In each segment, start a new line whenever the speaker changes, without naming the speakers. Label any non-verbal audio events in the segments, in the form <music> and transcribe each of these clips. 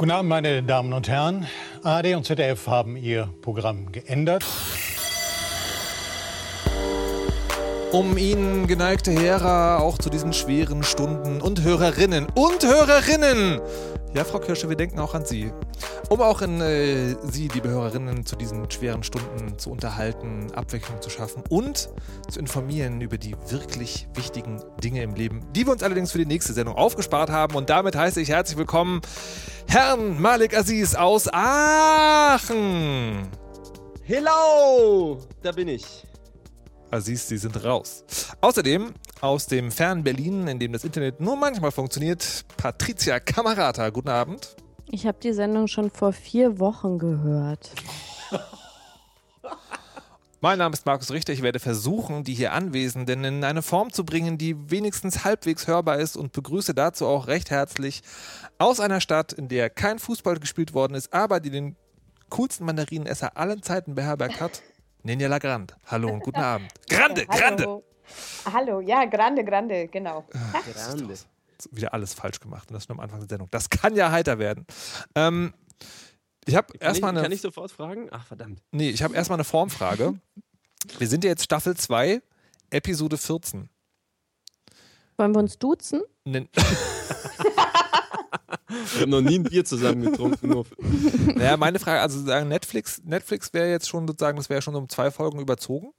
Guten Abend, meine Damen und Herren. ARD und ZDF haben ihr Programm geändert.
Um Ihnen, geneigte Hörer, auch zu diesen schweren Stunden und Hörerinnen und Hörerinnen. Ja, Frau Kirsche, wir denken auch an Sie. Um auch in äh, Sie, liebe Hörerinnen, zu diesen schweren Stunden zu unterhalten, Abwechslung zu schaffen und zu informieren über die wirklich wichtigen Dinge im Leben, die wir uns allerdings für die nächste Sendung aufgespart haben. Und damit heiße ich herzlich willkommen Herrn Malik Aziz aus Aachen.
Hello, da bin ich.
Aziz, Sie sind raus. Außerdem aus dem fernen Berlin, in dem das Internet nur manchmal funktioniert, Patricia Kamerata. Guten Abend.
Ich habe die Sendung schon vor vier Wochen gehört.
Mein Name ist Markus Richter. Ich werde versuchen, die hier Anwesenden in eine Form zu bringen, die wenigstens halbwegs hörbar ist und begrüße dazu auch recht herzlich aus einer Stadt, in der kein Fußball gespielt worden ist, aber die den coolsten Mandarinenesser allen Zeiten beherbergt hat. <laughs> Ninja Lagrande. Hallo und guten Abend. Grande, <laughs> Grande!
Hallo. Hallo, ja, Grande, Grande, genau.
Grande.
Wieder alles falsch gemacht und das schon am Anfang der Sendung. Das kann ja heiter werden. Ähm, ich habe
Kann ich,
erstmal eine.
kann ich sofort fragen? Ach, verdammt.
Nee, ich habe erstmal eine Formfrage. <laughs> Wir sind ja jetzt Staffel 2, Episode 14.
Wollen wir uns duzen?
Nen- <laughs> <laughs>
Wir haben noch nie ein Bier zusammen getrunken. Nur
Naja, meine Frage, also sagen Netflix, Netflix wäre jetzt schon sozusagen, das wäre schon um zwei Folgen überzogen.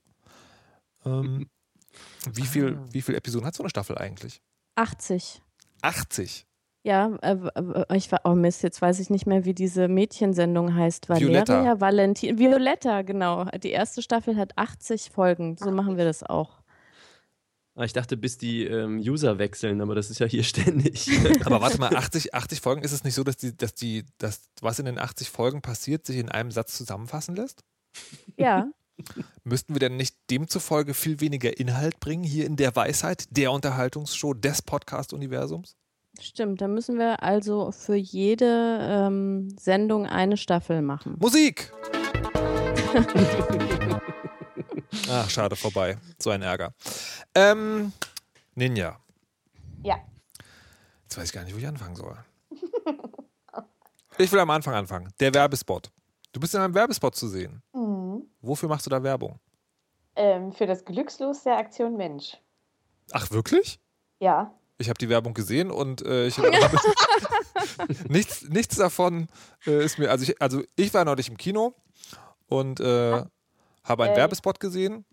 Ähm, wie viel, wie viel Episoden hat so eine Staffel eigentlich?
80.
80.
Ja, äh, ich war, oh Mist, jetzt weiß ich nicht mehr, wie diese Mädchensendung heißt.
Violetta.
Valeria, Valentin, Violetta, genau. Die erste Staffel hat 80 Folgen. So machen wir das auch.
Ah, ich dachte, bis die ähm, User wechseln, aber das ist ja hier <laughs> ständig. <laughs>
Aber warte mal, 80, 80 Folgen, ist es nicht so, dass die, dass die, dass was in den 80 Folgen passiert, sich in einem Satz zusammenfassen lässt?
Ja,
Müssten wir denn nicht demzufolge viel weniger Inhalt bringen hier in der Weisheit, der Unterhaltungsshow des Podcast-Universums?
stimmt. Da müssen wir also für jede ähm, Sendung eine Staffel machen.
Musik! Ach, <laughs> schade, vorbei. So ein Ärger. Ähm, Ninja.
Ja.
Jetzt weiß ich gar nicht, wo ich anfangen soll. Ich will am Anfang anfangen. Der Werbespot. Du bist in einem Werbespot zu sehen.
Mhm.
Wofür machst du da Werbung?
Ähm, für das Glückslos der Aktion Mensch.
Ach, wirklich?
Ja.
Ich habe die Werbung gesehen und äh, ich <laughs> <laughs> nichts, nichts davon äh, ist mir. Also ich, also ich war neulich im Kino und äh, habe einen
Äh.
Werbespot gesehen.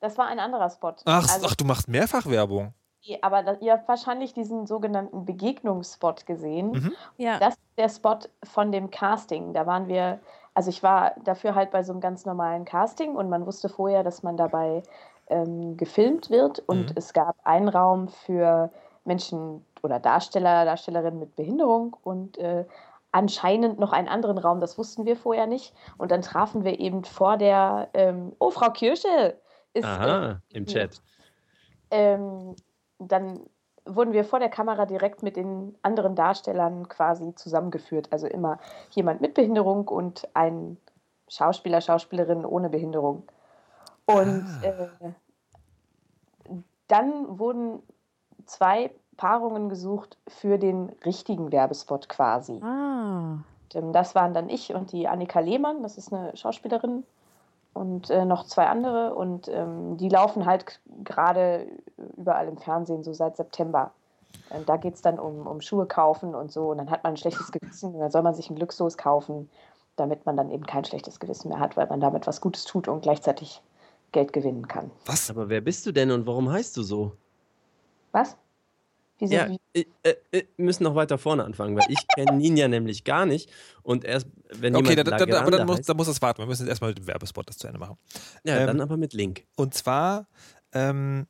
Das war ein anderer Spot.
Ach,
Also,
ach, du machst mehrfach Werbung.
Aber da, ihr habt wahrscheinlich diesen sogenannten Begegnungsspot gesehen.
Mhm.
Ja,
Das ist der Spot von dem Casting. Da waren wir, also ich war dafür halt bei so einem ganz normalen Casting und man wusste vorher, dass man dabei ähm, gefilmt wird und
Mhm.
es gab einen Raum für Menschen oder Darsteller, Darstellerinnen mit Behinderung und äh, anscheinend noch einen anderen Raum, das wussten wir vorher nicht. Und dann trafen wir eben vor der, ähm, oh, Frau Kirsche ist äh,
Aha, im Chat.
ähm, dann wurden wir vor der Kamera direkt mit den anderen Darstellern quasi zusammengeführt. Also immer jemand mit Behinderung und ein Schauspieler, Schauspielerin ohne Behinderung. Und äh, dann wurden zwei Paarungen gesucht für den richtigen Werbespot quasi.
ah.
Das waren dann ich und die Annika Lehmann, das ist eine Schauspielerin, und äh, noch zwei andere. Und ähm, die laufen halt gerade überall im Fernsehen, so seit September. Ähm, da geht es dann um, um Schuhe kaufen und so. Und dann hat man ein schlechtes Gewissen und dann soll man sich ein Glückslos kaufen, damit man dann eben kein schlechtes Gewissen mehr hat, weil man damit was Gutes tut und gleichzeitig Geld gewinnen kann.
Was?
Aber wer bist du denn und warum heißt du so?
Was? Wieso?
Ja, äh, äh, äh, müssen noch weiter vorne anfangen, weil ich kenne Ninja nämlich gar nicht. Und erst, wenn
Okay,
jemand
dann, dann, aber dann muss,
heißt,
dann muss das warten. Wir müssen jetzt erstmal mit dem Werbespot das zu Ende machen.
ja,
ähm,
dann aber mit Link.
Und zwar, ähm,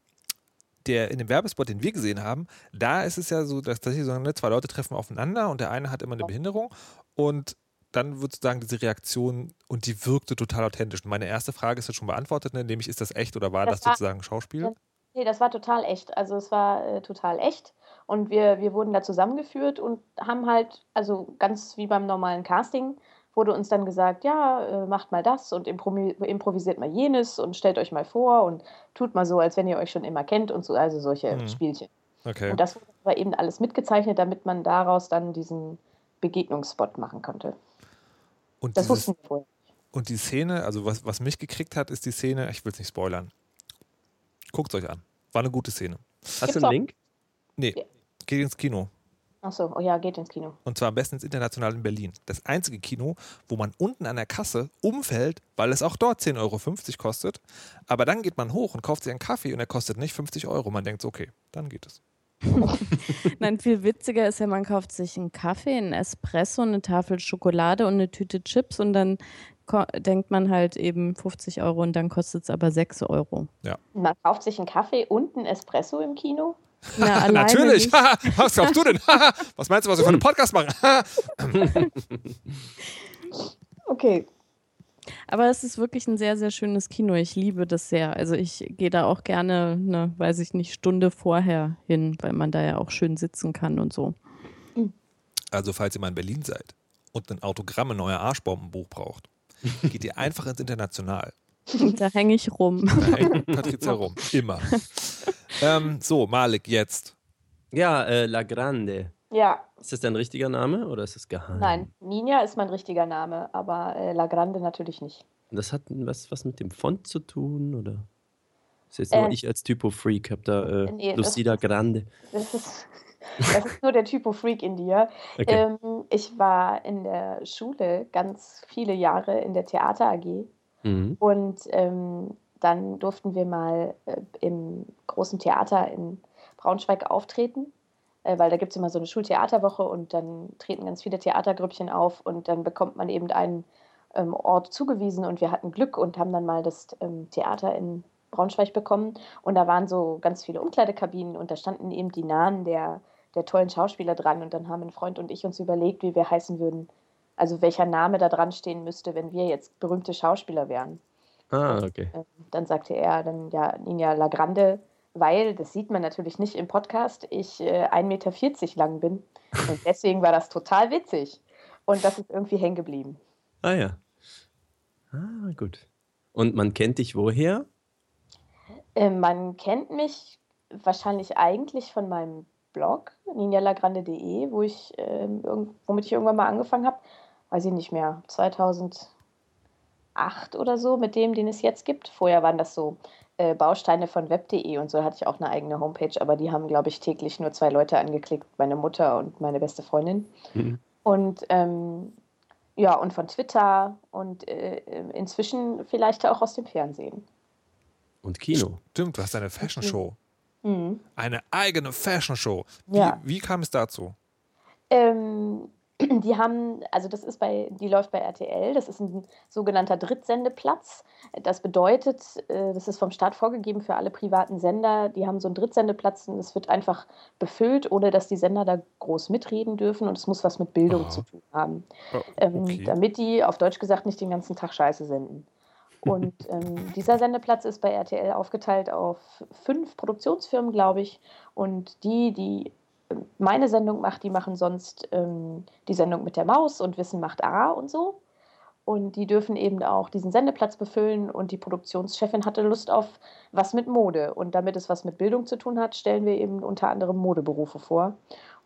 der, in dem Werbespot, den wir gesehen haben, da ist es ja so, dass tatsächlich so, zwei Leute treffen aufeinander und der eine hat immer eine Behinderung und dann wird sozusagen diese Reaktion und die wirkte total authentisch. Und meine erste Frage ist jetzt schon beantwortet, ne, nämlich ist das echt oder war das,
Das war-
sozusagen Schauspiel?
Nee, das war total echt. Also es war äh, total echt. Und wir, wir wurden da zusammengeführt und haben halt, also ganz wie beim normalen Casting, wurde uns dann gesagt, ja, äh, macht mal das und improvi improvisiert mal jenes und stellt euch mal vor und tut mal so, als wenn ihr euch schon immer kennt und so, also solche
Mhm.
Spielchen.
Okay.
Und das wurde aber eben alles mitgezeichnet, damit man daraus dann diesen Begegnungsspot machen konnte.
Und,
Das
dieses,
wussten wir vorher.
und die Szene, also was, was mich gekriegt hat, ist die Szene, ich will es nicht spoilern. Guckt euch an. War eine gute Szene.
Hast
Gibt's
du einen Link?
Nee,
Ja.
geht ins Kino.
Achso, oh ja, geht ins Kino.
Und zwar am besten ins International in Berlin. Das einzige Kino, wo man unten an der Kasse umfällt, weil es auch dort 10,50 Euro kostet. Aber dann geht man hoch und kauft sich einen Kaffee und er kostet nicht 50 Euro. Man denkt okay, dann geht es. <laughs>
Nein, viel witziger ist ja, man kauft sich einen Kaffee, einen Espresso, eine Tafel Schokolade und eine Tüte Chips und dann denkt man halt eben 50 Euro und dann kostet es aber 6 Euro.
Man kauft sich einen Kaffee und einen Espresso im Kino.
Na, <laughs>
Natürlich! was glaubst du denn? Haha, was meinst du, was wir für einen Podcast machen? <laughs>
Okay.
Aber es ist wirklich ein sehr, sehr schönes Kino. Ich liebe das sehr. Also ich gehe da auch gerne, eine, weiß ich nicht, Stunde vorher hin, weil man da ja auch schön sitzen kann und so.
Also, falls ihr mal in Berlin seid und ein Autogramm in euer Arschbombenbuch braucht, <laughs> geht ihr einfach ins International.
Da hänge ich rum.
Da hängt <laughs> Patricia rum. Immer. ähm, so, Malik, jetzt.
Ja, äh, La Grande.
Ja,
Ist das dein richtiger Name oder ist das geheim?
nein. Ninja ist mein richtiger Name, aber äh, La Grande natürlich nicht.
Das hat was, was mit dem Font zu tun oder? Ist jetzt nur
Äh,
ich als Typo-Freak, hab da äh,
nee, das-
Lucida Grande.
Das ist, <laughs> das ist nur der Typo-Freak in dir.
Okay.
Ähm, ich war in der Schule ganz viele Jahre in der Theater AG
Mhm.
und ähm, dann durften wir mal äh, im großen Theater in Braunschweig auftreten, äh, weil da gibt es immer so eine Schultheaterwoche und dann treten ganz viele Theatergrüppchen auf und dann bekommt man eben einen ähm, Ort zugewiesen und wir hatten Glück und haben dann mal das ähm, Theater in Braunschweig bekommen und da waren so ganz viele Umkleidekabinen und da standen eben die Namen der, der tollen Schauspieler dran und dann haben ein Freund und ich uns überlegt, wie wir heißen würden. Also welcher Name da dran stehen müsste, wenn wir jetzt berühmte Schauspieler wären.
Ah, okay.
Ähm, Dann sagte er dann ja Ninja Lagrande, weil, das sieht man natürlich nicht im Podcast, ich äh, 1,40 Meter lang bin. Und deswegen war das total witzig. Und das ist irgendwie hängen geblieben.
Ah ja. Ah, gut. Und man kennt dich woher?
Ähm, man kennt mich wahrscheinlich eigentlich von meinem Blog, ninjalagrande.de, wo ich, ähm, womit ich irgendwann mal angefangen habe. Weiß ich nicht mehr, 2008 oder so, mit dem, den es jetzt gibt. Vorher waren das so äh, Bausteine von web.de und so hatte ich auch eine eigene Homepage, aber die haben, glaube ich, täglich nur zwei Leute angeklickt, meine Mutter und meine beste Freundin.
Mhm.
Und ähm, ja, und von Twitter und äh, inzwischen vielleicht auch aus dem Fernsehen.
Und Kino.
Stimmt, du hast eine Fashion Show.
Mhm.
Eine eigene Fashion Show. Wie,
Ja.
wie kam es dazu?
Ähm, <clears throat> die haben, also das ist bei, die läuft bei RTL, das ist ein sogenannter Drittsendeplatz. Das bedeutet, äh, das ist vom Staat vorgegeben für alle privaten Sender, die haben so einen Drittsendeplatz und es wird einfach befüllt, ohne dass die Sender da groß mitreden dürfen und es muss was mit Bildung
Aha.
zu tun haben.
Oh,
Ähm,
okay.
Damit die auf Deutsch gesagt nicht den ganzen Tag Scheiße senden. Und ähm, dieser Sendeplatz ist bei RTL aufgeteilt auf fünf Produktionsfirmen, glaube ich. Und die, die ähm, meine Sendung macht, die machen sonst ähm, die Sendung mit der Maus und Wissen macht A und so. Und die dürfen eben auch diesen Sendeplatz befüllen. Und die Produktionschefin hatte Lust auf was mit Mode. Und damit es was mit Bildung zu tun hat, stellen wir eben unter anderem Modeberufe vor.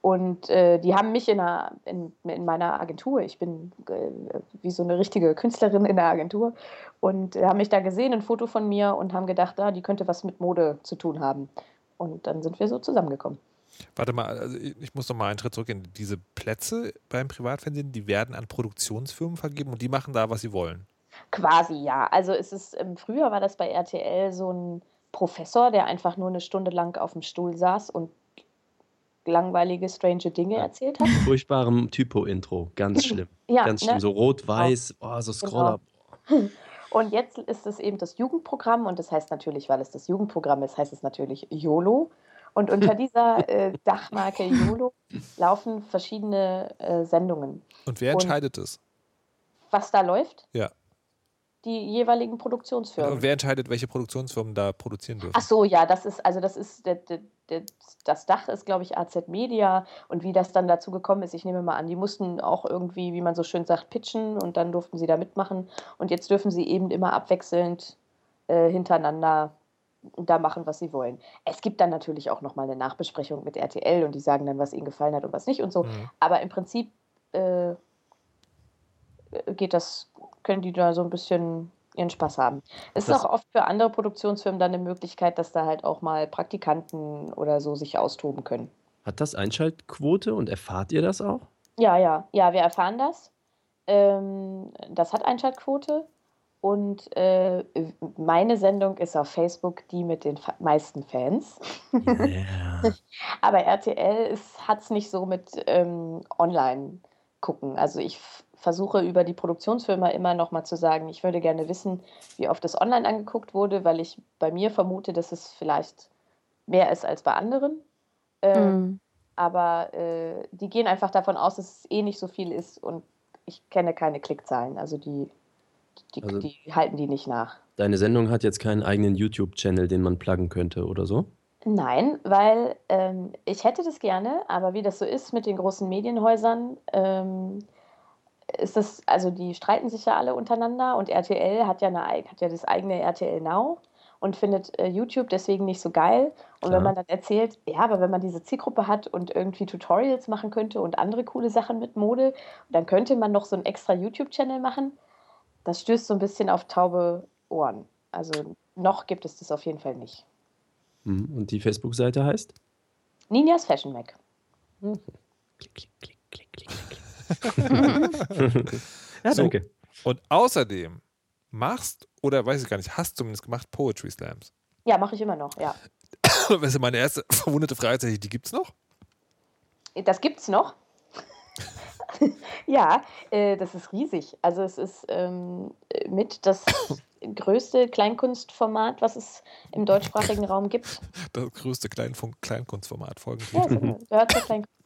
Und äh, die haben mich in, einer, in, in meiner Agentur, ich bin äh, wie so eine richtige Künstlerin in der Agentur, und äh, haben mich da gesehen, ein Foto von mir und haben gedacht, ah, die könnte was mit Mode zu tun haben. Und dann sind wir so zusammengekommen.
Warte mal, also ich muss noch mal einen Schritt zurückgehen. Diese Plätze beim Privatfernsehen, die werden an Produktionsfirmen vergeben und die machen da, was sie wollen.
Quasi ja. Also es ist, früher war das bei RTL so ein Professor, der einfach nur eine Stunde lang auf dem Stuhl saß und langweilige, strange Dinge
Ja.
erzählt hat.
Furchtbarem Typo-Intro. Ganz <clears throat> schlimm.
Ja,
Ganz schlimm.
ne?
So rot-weiß, oh, so Scroller. <clears throat>
Und jetzt ist es eben das Jugendprogramm und das heißt natürlich, weil es das Jugendprogramm ist, heißt es natürlich YOLO. Und unter <laughs> dieser äh, Dachmarke YOLO laufen verschiedene äh, Sendungen.
Und wer
Und-
entscheidet es?
Was da läuft?
Ja.
Die jeweiligen Produktionsfirmen.
Und wer entscheidet, welche Produktionsfirmen da produzieren dürfen?
Ach so, ja, das ist, also das ist, der, der, das Dach ist, glaube ich, AZ Media und wie das dann dazu gekommen ist, ich nehme mal an, die mussten auch irgendwie, wie man so schön sagt, pitchen und dann durften sie da mitmachen und jetzt dürfen sie eben immer abwechselnd äh, hintereinander da machen, was sie wollen. Es gibt dann natürlich auch nochmal eine Nachbesprechung mit RTL und die sagen dann, was ihnen gefallen hat und was nicht und so,
Mhm.
aber im Prinzip äh, geht das, können die da so ein bisschen ihren Spaß haben. Es ist
Das-
auch oft für andere Produktionsfirmen dann eine Möglichkeit, dass da halt auch mal Praktikanten oder so sich austoben können.
Hat das Einschaltquote und erfahrt ihr das auch?
Ja, ja, ja, wir erfahren das. Ähm, das hat Einschaltquote. Und äh, meine Sendung ist auf Facebook die mit den fa meisten Fans.
Ja. <laughs>
Aber RTL hat es nicht so mit ähm, Online gucken. Also ich versuche über die Produktionsfirma immer noch mal zu sagen, ich würde gerne wissen, wie oft das online angeguckt wurde, weil ich bei mir vermute, dass es vielleicht mehr ist als bei anderen. Ähm,
Mhm.
Aber äh, die gehen einfach davon aus, dass es eh nicht so viel ist und ich kenne keine Klickzahlen. Also die, die,
Also-
die halten die nicht nach.
Deine Sendung hat jetzt keinen eigenen YouTube-Channel, den man pluggen könnte oder so?
Nein, weil ähm, ich hätte das gerne, aber wie das so ist mit den großen Medienhäusern, ähm, ist das, also die streiten sich ja alle untereinander und RTL hat ja, eine, hat ja das eigene RTL Now und findet äh, YouTube deswegen nicht so geil. Und
Klar.
wenn man dann erzählt, ja, aber wenn man diese Zielgruppe hat und irgendwie Tutorials machen könnte und andere coole Sachen mit Mode, dann könnte man noch so einen extra YouTube-Channel machen. Das stößt so ein bisschen auf taube Ohren. Also noch gibt es das auf jeden Fall nicht.
Mhm. Und die Facebook-Seite heißt?
Ninjas Fashion Mac.
Klick, klick, klick, klick, klick, klick. <laughs> ja,
So.
danke.
Und außerdem machst, oder weiß ich gar nicht, hast zumindest gemacht Poetry Slams.
Ja, mache ich immer noch, ja. <coughs>
Das ist meine erste <laughs> verwundete Frage, tatsächlich, die gibt's noch?
Das gibt's noch. <laughs> ja, äh, das ist riesig. Also es ist ähm, mit das <coughs> größte Kleinkunstformat, was es im deutschsprachigen Raum gibt.
Das größte Kleinfunk Kleinkunstformat
Ja,
folglich.
so, gehört zur Kleinkunst.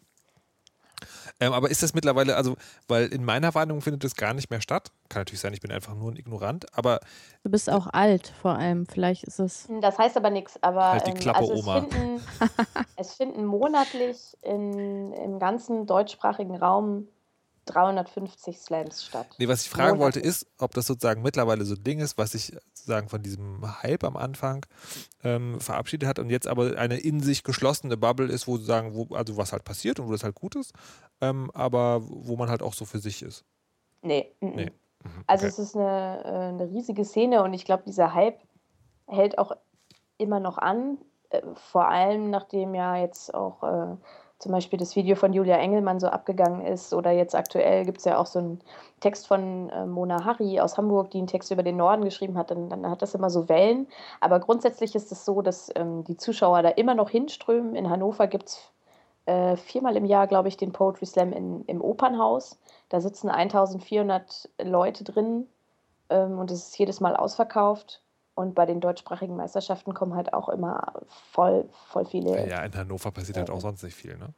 Ähm, aber ist das mittlerweile, also, weil in meiner Wahrnehmung findet das gar nicht mehr statt. Kann natürlich sein, ich bin einfach nur ein Ignorant, aber
Du bist auch alt vor allem. Vielleicht ist es.
Das heißt aber nichts. Aber
Halt die
ähm,
Klappe,
also es,
Oma.
finden, <laughs> es finden monatlich in, im ganzen deutschsprachigen Raum 350 Slams statt.
nee, was ich fragen wollte, ist, ob das sozusagen mittlerweile so ein Ding ist, was sich sozusagen von diesem Hype am Anfang ähm, verabschiedet hat und jetzt aber eine in sich geschlossene Bubble ist, wo sozusagen, wo, also was halt passiert und wo das halt gut ist, ähm, aber wo man halt auch so für sich ist.
Nee. mm.
Nee. Mhm,
Also
okay.
es ist eine, äh, eine riesige Szene und ich glaube, dieser Hype hält auch immer noch an. Äh, Vor allem, nachdem ja jetzt auch äh, zum Beispiel das Video von Julia Engelmann so abgegangen ist oder jetzt aktuell gibt es ja auch so einen Text von äh, Mona Harry aus Hamburg, die einen Text über den Norden geschrieben hat, dann, dann hat das immer so Wellen. Aber grundsätzlich ist es so, dass ähm, die Zuschauer da immer noch hinströmen. In Hannover gibt es äh, viermal im Jahr, glaube ich, den Poetry Slam in, im Opernhaus. Da sitzen 1400 Leute drin ähm, und es ist jedes Mal ausverkauft. Und bei den deutschsprachigen Meisterschaften kommen halt auch immer voll, voll viele.
Ja, ja, in Hannover passiert halt auch sonst nicht viel, ne?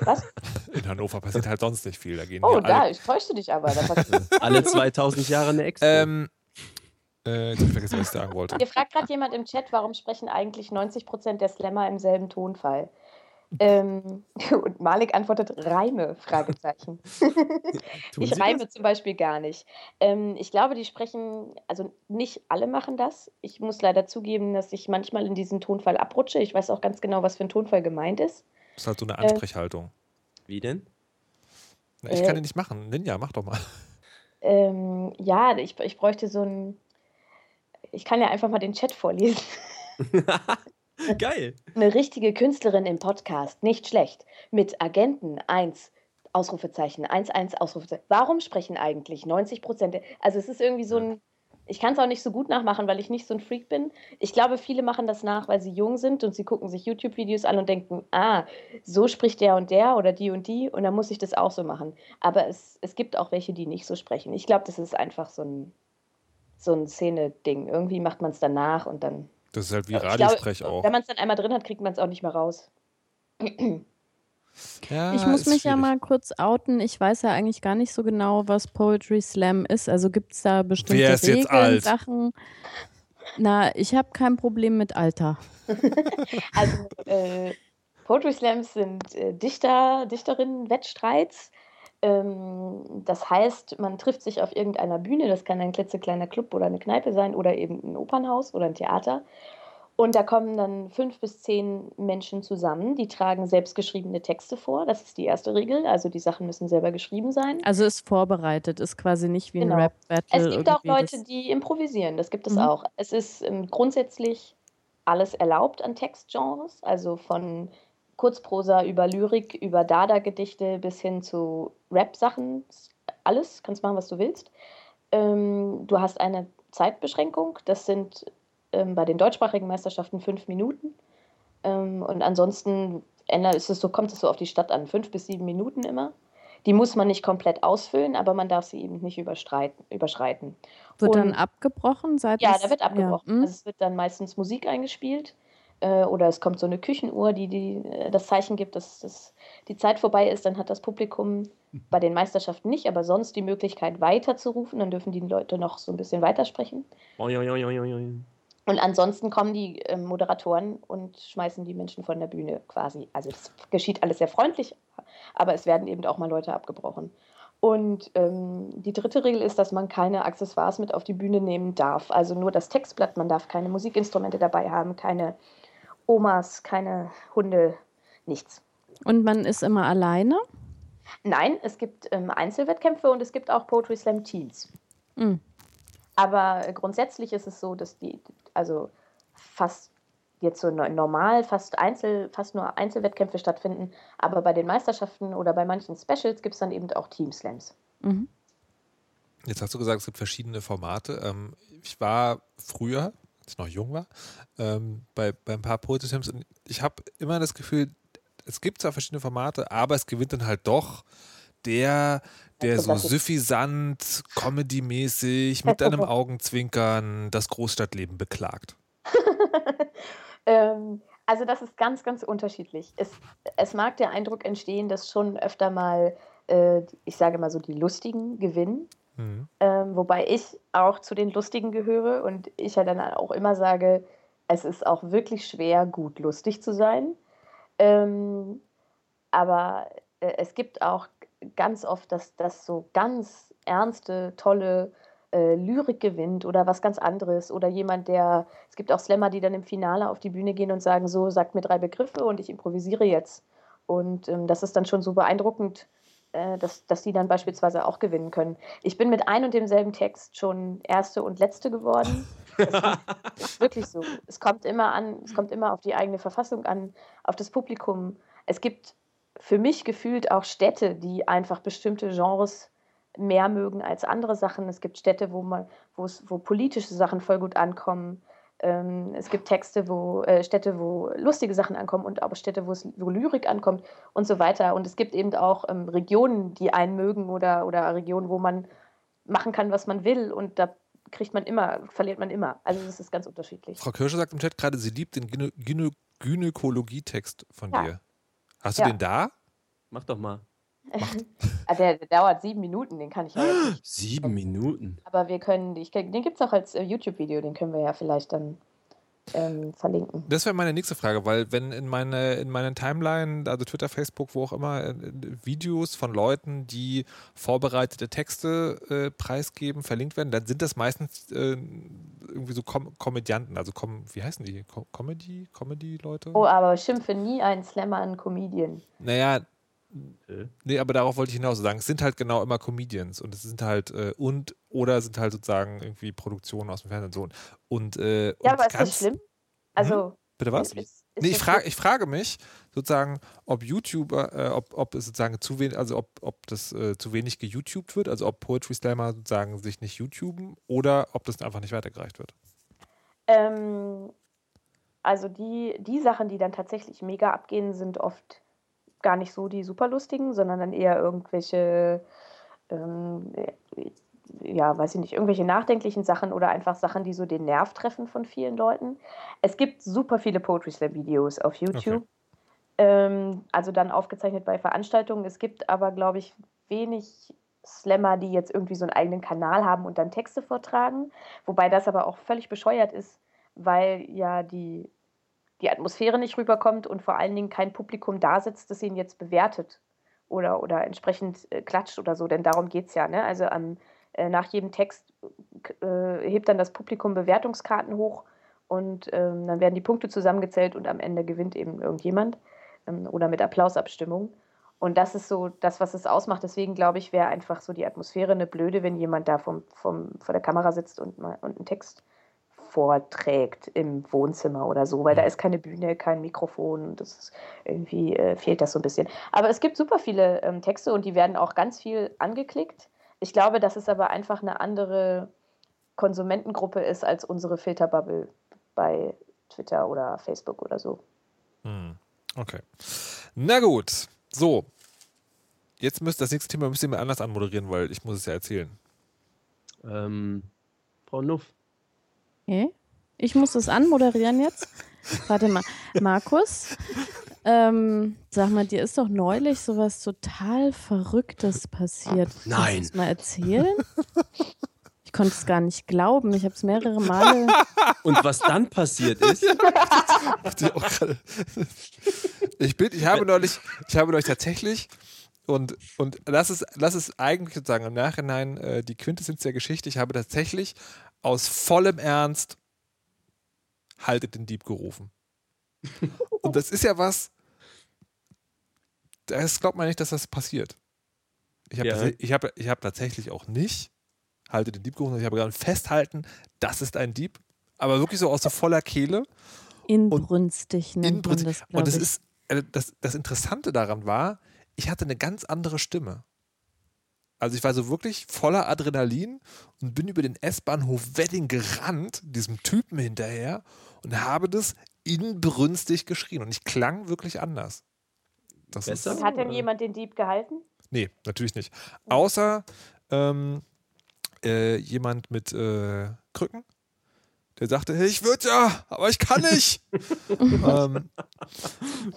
Was? <laughs>
In Hannover passiert halt sonst nicht viel. Da gehen
Oh, da,
alle.
ich täuschte dich aber. <laughs>
Alle 2000 Jahre eine Expo.
Ähm, äh, ich vergessen, was ich sagen wollte.
Hier fragt gerade jemand im Chat, warum sprechen eigentlich 90% der Slammer im selben Tonfall? Ähm, <laughs> und Malik antwortet Reime, Fragezeichen. <laughs> Ich reime
das?
zum Beispiel gar nicht. Ähm, ich glaube, die sprechen, also nicht alle machen das. Ich muss leider zugeben, dass ich manchmal in diesen Tonfall abrutsche. Ich weiß auch ganz genau, was für ein Tonfall gemeint ist.
Das ist halt so eine
Äh,
Ansprechhaltung.
Wie denn?
Na, ich
äh,
kann den nicht machen. Ninja, mach doch mal.
Ähm, ja, ich, ich bräuchte so ein. Ich kann ja einfach mal den Chat vorlesen. <laughs> <laughs>
Geil.
Eine richtige Künstlerin im Podcast, nicht schlecht. Mit Agenten 1, Ausrufezeichen, 1-1, Ausrufezeichen. Warum sprechen eigentlich 90 Prozent? Also es ist irgendwie so ein, ich kann es auch nicht so gut nachmachen, weil ich nicht so ein Freak bin. Ich glaube, viele machen das nach, weil sie jung sind und sie gucken sich YouTube-Videos an und denken, ah, so spricht der und der oder die und die und dann muss ich das auch so machen. Aber es, es gibt auch welche, die nicht so sprechen. Ich glaube, das ist einfach so ein, so ein Szene-Ding. Irgendwie macht man es danach und dann
Das ist halt wie
ich
Radiosprech auch.
Wenn man es dann einmal drin hat, kriegt man es auch nicht mehr raus. <clears throat>
Ja,
Ich muss mich ja
schwierig.
mal kurz outen. Ich weiß ja eigentlich gar nicht so genau, was Poetry Slam ist. Also gibt es da bestimmte
Wer ist
Regeln,
jetzt alt?
Sachen. Na, ich habe kein Problem mit Alter. <laughs>
Also äh, Poetry Slams sind äh, Dichter, Dichterinnen-Wettstreits. Ähm, das heißt, man trifft sich auf irgendeiner Bühne, das kann ein klitzekleiner Club oder eine Kneipe sein oder eben ein Opernhaus oder ein Theater. Und da kommen dann fünf bis zehn Menschen zusammen, die tragen selbstgeschriebene Texte vor. Das ist die erste Regel. Also die Sachen müssen selber geschrieben sein.
Also ist vorbereitet, ist quasi nicht wie ein
Genau.
Rap-Battle.
Es gibt auch Leute, die improvisieren. Das gibt es
Mhm.
auch. Es ist ähm, grundsätzlich alles erlaubt an Textgenres. Also von Kurzprosa über Lyrik, über Dada-Gedichte bis hin zu Rap-Sachen. Alles. Kannst machen, was du willst. Ähm, du hast eine Zeitbeschränkung. Das sind ähm, bei den deutschsprachigen Meisterschaften fünf Minuten. Ähm, und ansonsten ist es so, kommt es so auf die Stadt an. Fünf bis sieben Minuten immer. Die muss man nicht komplett ausfüllen, aber man darf sie eben nicht überschreiten.
Wird dann
und-
abgebrochen? Seit
Ja, da wird abgebrochen.
Ja. hm?
Also es wird dann meistens Musik eingespielt äh, oder es kommt so eine Küchenuhr, die, die äh, das Zeichen gibt, dass, dass die Zeit vorbei ist. Dann hat das Publikum bei den Meisterschaften nicht, aber sonst die Möglichkeit weiterzurufen. Dann dürfen die Leute noch so ein bisschen weitersprechen.
Oi, oi, oi.
Und ansonsten kommen die ähm, Moderatoren und schmeißen die Menschen von der Bühne quasi. Also das geschieht alles sehr freundlich, aber es werden eben auch mal Leute abgebrochen. Und ähm, die dritte Regel ist, dass man keine Accessoires mit auf die Bühne nehmen darf. Also nur das Textblatt, man darf keine Musikinstrumente dabei haben, keine Omas, keine Hunde, nichts.
Und man ist immer alleine?
Nein, es gibt ähm, Einzelwettkämpfe und es gibt auch Poetry Slam Teams.
Mhm.
Aber grundsätzlich ist es so, dass die, also fast jetzt so no- normal, fast, Einzel, fast nur Einzelwettkämpfe stattfinden. Aber bei den Meisterschaften oder bei manchen Specials gibt es dann eben auch Teamslams.
Mhm.
Jetzt hast du gesagt, es gibt verschiedene Formate. Ähm, ich war früher, als ich noch jung war, ähm, bei, bei ein paar Poetry Slams und ich habe immer das Gefühl, es gibt zwar verschiedene Formate, aber es gewinnt dann halt doch der, der so süffisant, comedy-mäßig, mit einem <laughs> Augenzwinkern das Großstadtleben beklagt. <laughs>
Ähm, also das ist ganz, ganz unterschiedlich. Es, es mag der Eindruck entstehen, dass schon öfter mal, äh, ich sage mal so, die Lustigen gewinnen.
Mhm.
Ähm, wobei ich auch zu den Lustigen gehöre und ich ja dann auch immer sage, es ist auch wirklich schwer, gut lustig zu sein. Ähm, aber äh, es gibt auch ganz oft, dass das so ganz ernste, tolle äh, Lyrik gewinnt oder was ganz anderes oder jemand, der, es gibt auch Slammer, die dann im Finale auf die Bühne gehen und sagen, so, sagt mir drei Begriffe und ich improvisiere jetzt. Und ähm, das ist dann schon so beeindruckend, äh, dass, dass die dann beispielsweise auch gewinnen können. Ich bin mit ein und demselben Text schon Erste und Letzte geworden. <laughs> Wirklich so. Es kommt immer an, es kommt immer auf die eigene Verfassung an, auf das Publikum. Es gibt für mich gefühlt auch Städte, die einfach bestimmte Genres mehr mögen als andere Sachen. Es gibt Städte, wo man, wo es, wo politische Sachen voll gut ankommen. Ähm, es gibt Texte, wo äh, Städte, wo lustige Sachen ankommen und aber Städte, wo es wo Lyrik ankommt und so weiter. Und es gibt eben auch ähm, Regionen, die einen mögen oder, oder Regionen, wo man machen kann, was man will und da kriegt man immer, verliert man immer. Also das ist ganz unterschiedlich.
Frau Kirsche sagt im Chat gerade, sie liebt den Gynä Gynä Gynäkologie-Text von
Ja.
dir. Hast du
Ja.
den da?
Mach doch mal. <laughs>
Ah, der, der dauert sieben Minuten, den kann ich ja jetzt nicht.
Sieben Minuten.
Aber wir können, ich, den gibt es auch als äh, YouTube-Video, den können wir ja vielleicht dann ähm, verlinken.
Das wäre meine nächste Frage, weil wenn in meine in meinen Timeline, also Twitter, Facebook, wo auch immer, äh, Videos von Leuten, die vorbereitete Texte äh, preisgeben, verlinkt werden, dann sind das meistens äh, irgendwie so Kom Komödianten, also kom wie heißen die? Ko Comedy? Comedy-Leute?
Oh, aber schimpfe nie einen Slammer an Comedian.
Naja, nee, aber darauf wollte ich hinaus sagen. Es sind halt genau immer Comedians und es sind halt äh, und oder sind halt sozusagen irgendwie Produktionen aus dem Fernsehen so. Und, äh,
Ja,
und
aber ist das
ganz-
schlimm? Also,
Bitte was?
ist- ist
Nee, ich, frage, ich frage mich sozusagen, ob YouTuber, äh, ob, ob es sozusagen zu wenig, also ob, ob das äh, zu wenig geYouTubed wird, also ob Poetry Slammer sozusagen sich nicht YouTuben oder ob das einfach nicht weitergereicht wird.
Ähm, also die, die Sachen, die dann tatsächlich mega abgehen, sind oft gar nicht so die super lustigen, sondern dann eher irgendwelche, ähm, ja, weiß ich nicht, irgendwelche nachdenklichen Sachen oder einfach Sachen, die so den Nerv treffen von vielen Leuten. Es gibt super viele Poetry Slam Videos auf YouTube. Ähm, also dann aufgezeichnet bei Veranstaltungen. Es gibt aber, glaube ich, wenig Slammer, die jetzt irgendwie so einen eigenen Kanal haben und dann Texte vortragen. Wobei das aber auch völlig bescheuert ist, weil ja die, die Atmosphäre nicht rüberkommt und vor allen Dingen kein Publikum da sitzt, das ihn jetzt bewertet oder, oder entsprechend äh, klatscht oder so. Denn darum geht es ja. Ne? Also am, äh, nach jedem Text äh, hebt dann das Publikum Bewertungskarten hoch und ähm, dann werden die Punkte zusammengezählt und am Ende gewinnt eben irgendjemand ähm, oder mit Applausabstimmung. Und das ist so das, was es ausmacht. Deswegen glaube ich, wäre einfach so die Atmosphäre eine blöde, wenn jemand da vom, vom, vor der Kamera sitzt und, mal, und einen Text vorträgt im Wohnzimmer oder so, weil da ist keine Bühne, kein Mikrofon. Das ist, irgendwie äh, fehlt das so ein bisschen. Aber es gibt super viele ähm, Texte und die werden auch ganz viel angeklickt. Ich glaube, dass es aber einfach eine andere Konsumentengruppe ist als unsere Filterbubble bei Twitter oder Facebook oder so.
Hm. Okay. Na gut. So. Jetzt müsst das nächste Thema müsst ihr mir anders anmoderieren, weil ich muss es ja erzählen.
Ähm, Frau Nuff.
Okay. Ich muss das anmoderieren jetzt. Warte mal. Markus, ähm, sag mal, dir ist doch neulich sowas total Verrücktes passiert.
Nein.
Kannst du mal erzählen? Ich konnte es gar nicht glauben. Ich habe es mehrere Male.
Und was dann passiert ist, <laughs>
ich bin, ich habe neulich, ich habe neulich tatsächlich und, und das ist, das ist eigentlich sozusagen im Nachhinein äh, die Quintessenz der Geschichte. Ich habe tatsächlich aus vollem Ernst haltet den Dieb gerufen. <laughs> Und das ist ja was, das glaubt man nicht, dass das passiert. Ich habe
Ja.
ich hab, ich hab tatsächlich auch nicht halte den Dieb gerufen. Ich habe gerade festhalten, das ist ein Dieb. Aber wirklich so aus so voller Kehle.
Inbrünstig nennt
Inbrünstig.
man das,
Und das
ich.
ist, äh, das, das Interessante daran war, ich hatte eine ganz andere Stimme. Also ich war so wirklich voller Adrenalin und bin über den S-Bahnhof Wedding gerannt, diesem Typen hinterher und habe das inbrünstig geschrien. Und ich klang wirklich anders. Das
Besser?
Ist,
Hat denn jemand den Dieb gehalten?
nee, natürlich nicht. Außer ähm, äh, jemand mit äh, Krücken, der sagte, hey, ich würde ja, aber ich kann nicht. <laughs> ähm,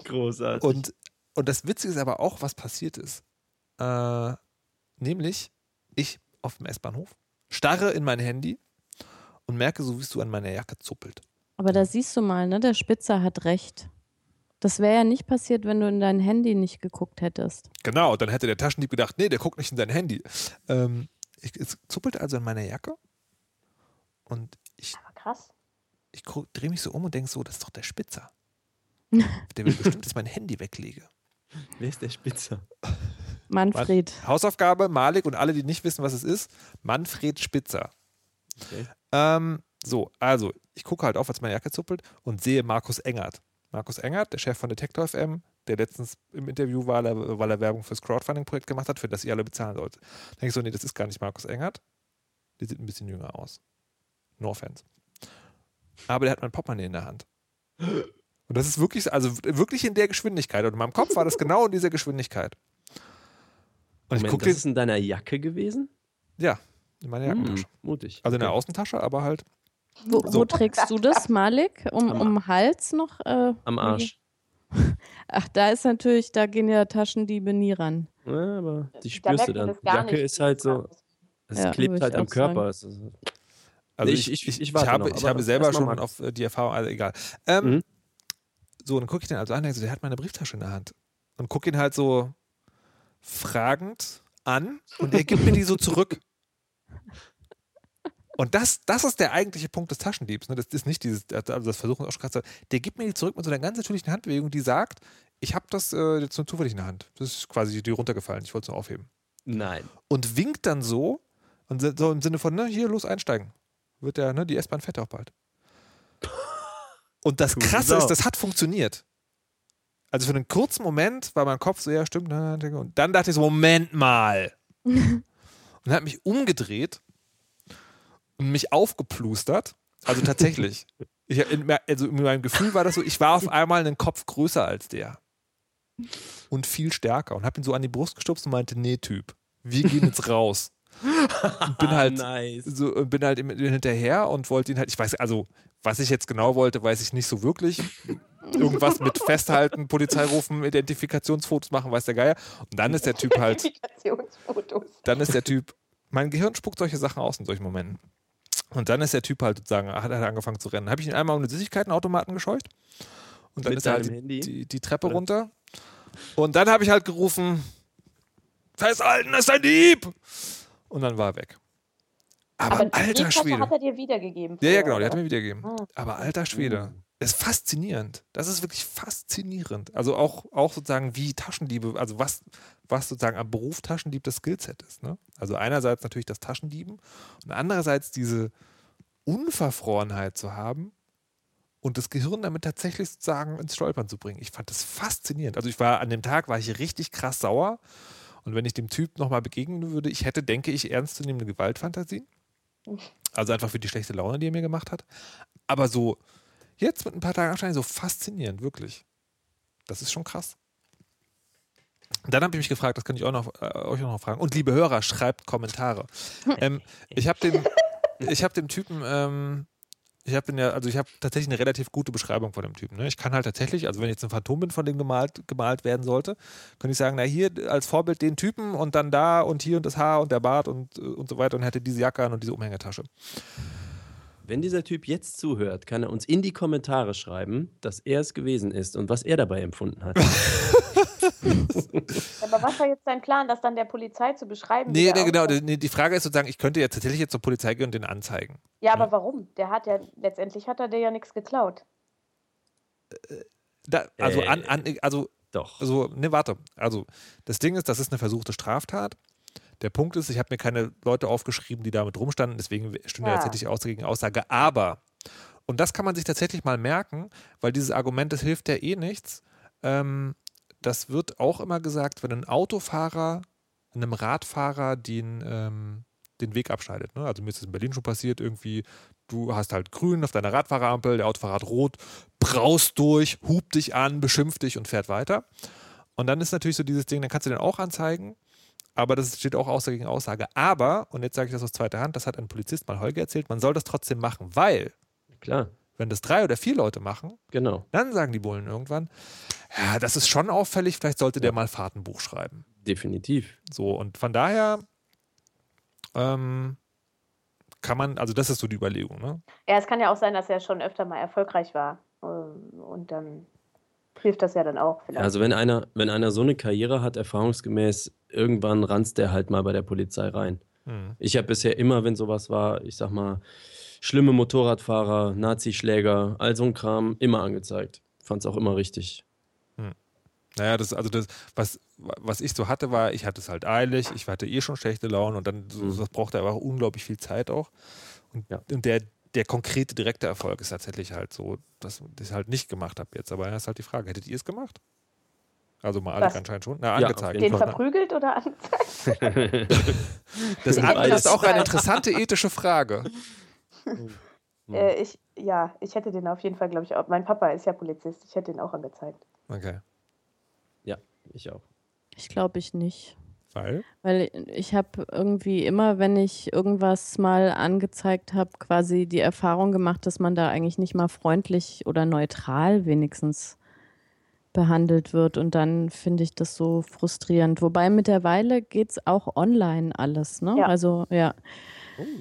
großartig.
Und, und das Witzige ist aber auch, was passiert ist. Äh, nämlich, ich auf dem S-Bahnhof starre in mein Handy und merke, so wie es so an meiner Jacke zuppelt.
Aber da siehst du mal, ne? Der Spitzer hat recht. Das wäre ja nicht passiert, wenn du in dein Handy nicht geguckt hättest.
Genau, dann hätte der Taschendieb gedacht, nee, der guckt nicht in sein Handy. Ähm, ich, es zuppelt also in meiner Jacke und ich,
Aber krass.
ich drehe mich so um und denke so, das ist doch der Spitzer. Der will <laughs> bestimmt, dass ich mein Handy weglege.
Wer ist der Spitzer?
Manfred.
Hausaufgabe, Malik und alle, die nicht wissen, was es ist, Manfred Spitzer.
Okay.
Ähm, so, also, ich gucke halt auf, als meine Jacke zuppelt und sehe Markus Engert. Markus Engert, der Chef von Detektor FM, der letztens im Interview war, weil er, weil er Werbung fürs Crowdfunding-Projekt gemacht hat, für das ihr alle bezahlen sollt. Da denke ich so, nee, das ist gar nicht Markus Engert. Der sieht ein bisschen jünger aus. No offense. Aber der hat mein Portemonnaie in der Hand. Und das ist wirklich, also wirklich in der Geschwindigkeit. Und in meinem Kopf war das genau in dieser Geschwindigkeit. Und ich
Moment,
gucke
das ist in deiner Jacke gewesen?
ja, in meiner Jackentasche.
Hm, mutig.
Also in der
Okay.
Außentasche, aber halt.
Wo,
So.
wo trägst du das, Malik? Um,
Am-
um den Hals noch? Äh,
Am Arsch. <laughs>
Ach, da ist natürlich, da gehen ja Taschendiebe nie ran.
Ja, aber die
Da
spürst du
merkt man
dann.
das
Die Jacke
nicht,
ist halt so, es
Ja,
klebt halt am. Körper. Ist-
Also
Nee,
ich,
ich-
ich,
ich
habe,
noch,
ich habe selber schon auf äh, die Erfahrung, also egal. Ähm,
Mhm.
So, dann gucke ich den also an, denke so, der hat meine Brieftasche in der Hand. Und gucke ihn halt so fragend an und er gibt mir die so zurück. Und das, das ist der eigentliche Punkt des Taschendiebs. Ne? Das ist nicht dieses, also das Versuchen auch schon gerade zu Der gibt mir die zurück mit so einer ganz natürlichen Handbewegung, die sagt, ich habe das äh, jetzt nur zufällig in der Hand. Das ist quasi die runtergefallen. Ich wollte es nur aufheben.
Nein.
Und winkt dann so, und so im Sinne von, ne, hier, los, einsteigen. Wird der, ne, die S-Bahn fährt ja auch bald. Und das Krasse ist, das hat funktioniert. Also für einen kurzen Moment war mein Kopf so, ja, stimmt. Und dann dachte ich so, Moment mal. <laughs> und hat mich umgedreht und mich aufgeplustert. Also tatsächlich. Ich, in, also in meinem Gefühl war das so, ich war auf einmal einen Kopf größer als der. Und viel stärker. Und habe ihn so an die Brust gestupst und meinte, nee, Typ, wir gehen jetzt raus. <laughs> Und bin halt
nice.
so bin halt hinterher und wollte ihn halt, ich weiß, also was ich jetzt genau wollte, weiß ich nicht so wirklich. Irgendwas mit Festhalten, Polizei rufen, Identifikationsfotos machen, weiß der Geier. Und dann ist der Typ halt,
Identifikationsfotos.
dann ist der Typ, mein Gehirn spuckt solche Sachen aus in solchen Momenten. Und dann ist der Typ halt sozusagen, hat, hat angefangen zu rennen. Habe ich ihn einmal um den Süßigkeitenautomaten gescheucht. Und dann
Mit
ist er halt die, die, die Treppe
Oder?
runter. Und dann habe ich halt gerufen, festhalten, das ist ein Dieb! Und dann war er weg. Aber,
Aber die
alter Schwede.
hat er dir wiedergegeben.
Ja, ja,
vorher,
genau, die hat er mir wiedergegeben.
Ah.
Aber alter Schwede. Ist faszinierend. Das ist wirklich faszinierend. Also auch, auch sozusagen wie Taschendiebe, also was, was sozusagen am Beruf Taschendieb das Skillset ist. Ne? Also einerseits natürlich das Taschendieben und andererseits diese Unverfrorenheit zu haben und das Gehirn damit tatsächlich sozusagen ins Stolpern zu bringen. Ich fand das faszinierend. Also ich war an dem Tag, war ich richtig krass sauer und wenn ich dem Typ nochmal begegnen würde, ich hätte, denke ich, ernstzunehmende Gewaltfantasien. Also einfach für die schlechte Laune, die er mir gemacht hat. Aber so jetzt mit ein paar Tagen Abstand so faszinierend, wirklich. Das ist schon krass. Dann habe ich mich gefragt, das kann ich auch noch, äh, euch auch noch fragen. Und liebe Hörer, schreibt Kommentare. <laughs> ähm, ich habe dem, ich habe dem Typen, ähm, ich habe ja, also ich habe tatsächlich eine relativ gute Beschreibung von dem Typen. Ne? Ich kann halt tatsächlich, also wenn jetzt ein Phantombild von dem gemalt, gemalt werden sollte, könnte ich sagen, na hier als Vorbild den Typen und dann da und hier und das Haar und der Bart und, und so weiter und hätte diese Jacke an und diese Umhängetasche.
Wenn dieser Typ jetzt zuhört, kann er uns in die Kommentare schreiben, dass er es gewesen ist und was er dabei empfunden hat. <laughs>
Aber was war jetzt dein Plan, das dann der Polizei zu beschreiben?
Nee, nee genau. Nee, die Frage ist sozusagen, ich könnte ja tatsächlich jetzt zur Polizei gehen und den anzeigen.
Ja, aber warum? Der hat ja, letztendlich hat er dir ja nichts geklaut.
Da, also,
Äh.
an, an, also,
Doch.
also, ne, warte. Also, das Ding ist, das ist eine versuchte Straftat. Der Punkt ist, ich habe mir keine Leute aufgeschrieben, die damit rumstanden, deswegen stünde
Ja.
tatsächlich Aussage gegen Aussage. Aber, und das kann man sich tatsächlich mal merken, weil dieses Argument, das hilft ja eh nichts. Ähm, das wird auch immer gesagt, wenn ein Autofahrer einem Radfahrer den, ähm, den Weg abschneidet. Ne? Also mir ist das in Berlin schon passiert, irgendwie, du hast halt grün auf deiner Radfahrerampel, der Autofahrer hat rot, braust durch, hupt dich an, beschimpft dich und fährt weiter. Und dann ist natürlich so dieses Ding, dann kannst du den auch anzeigen, aber das steht auch Aussage gegen Aussage. Aber, und jetzt sage ich das aus zweiter Hand, das hat ein Polizist mal Holger erzählt, man soll das trotzdem machen, weil,
Klar,
wenn das drei oder vier Leute machen,
genau.
dann sagen die Bullen irgendwann, ja, das ist schon auffällig, vielleicht sollte der
Ja.
mal Fahrtenbuch schreiben.
Definitiv.
So, und von daher ähm, kann man, also das ist so die Überlegung, ne?
Ja, es kann ja auch sein, dass er schon öfter mal erfolgreich war. Ähm, Und dann hilft das ja dann auch vielleicht.
Also wenn einer, wenn einer so eine Karriere hat, erfahrungsgemäß, irgendwann ranzt der halt mal bei der Polizei rein.
Hm.
Ich habe bisher immer, wenn sowas war, ich sag mal, schlimme Motorradfahrer, Nazischläger, all so ein Kram, immer angezeigt. Fand es auch immer richtig.
Naja, das, also das, was, was ich so hatte, war, ich hatte es halt eilig, ich hatte eh schon schlechte Laune und dann, so,
Mhm.
das brauchte aber auch unglaublich viel Zeit auch. Und,
Ja.
und der, der konkrete, direkte Erfolg ist tatsächlich halt so, dass ich es halt nicht gemacht habe jetzt. Aber das ist halt die Frage, hättet ihr es gemacht? Also mal alle anscheinend schon. Na,
Ja,
angezeigt.
jeden
Den
Fall.
verprügelt oder angezeigt? <laughs>
Das andere ist auch eine interessante ethische Frage.
Hm.
Äh, ich, ja, ich hätte den auf jeden Fall, glaube ich, auch. Mein Papa ist ja Polizist, ich hätte ihn auch angezeigt.
Okay.
ja, ich auch.
Ich glaube ich nicht.
Weil?
Weil ich habe irgendwie immer, wenn ich irgendwas mal angezeigt habe, quasi die Erfahrung gemacht, dass man da eigentlich nicht mal freundlich oder neutral wenigstens behandelt wird. Und dann finde ich das so frustrierend. Wobei mittlerweile geht es auch online alles. Ne?
Ja.
Also ja,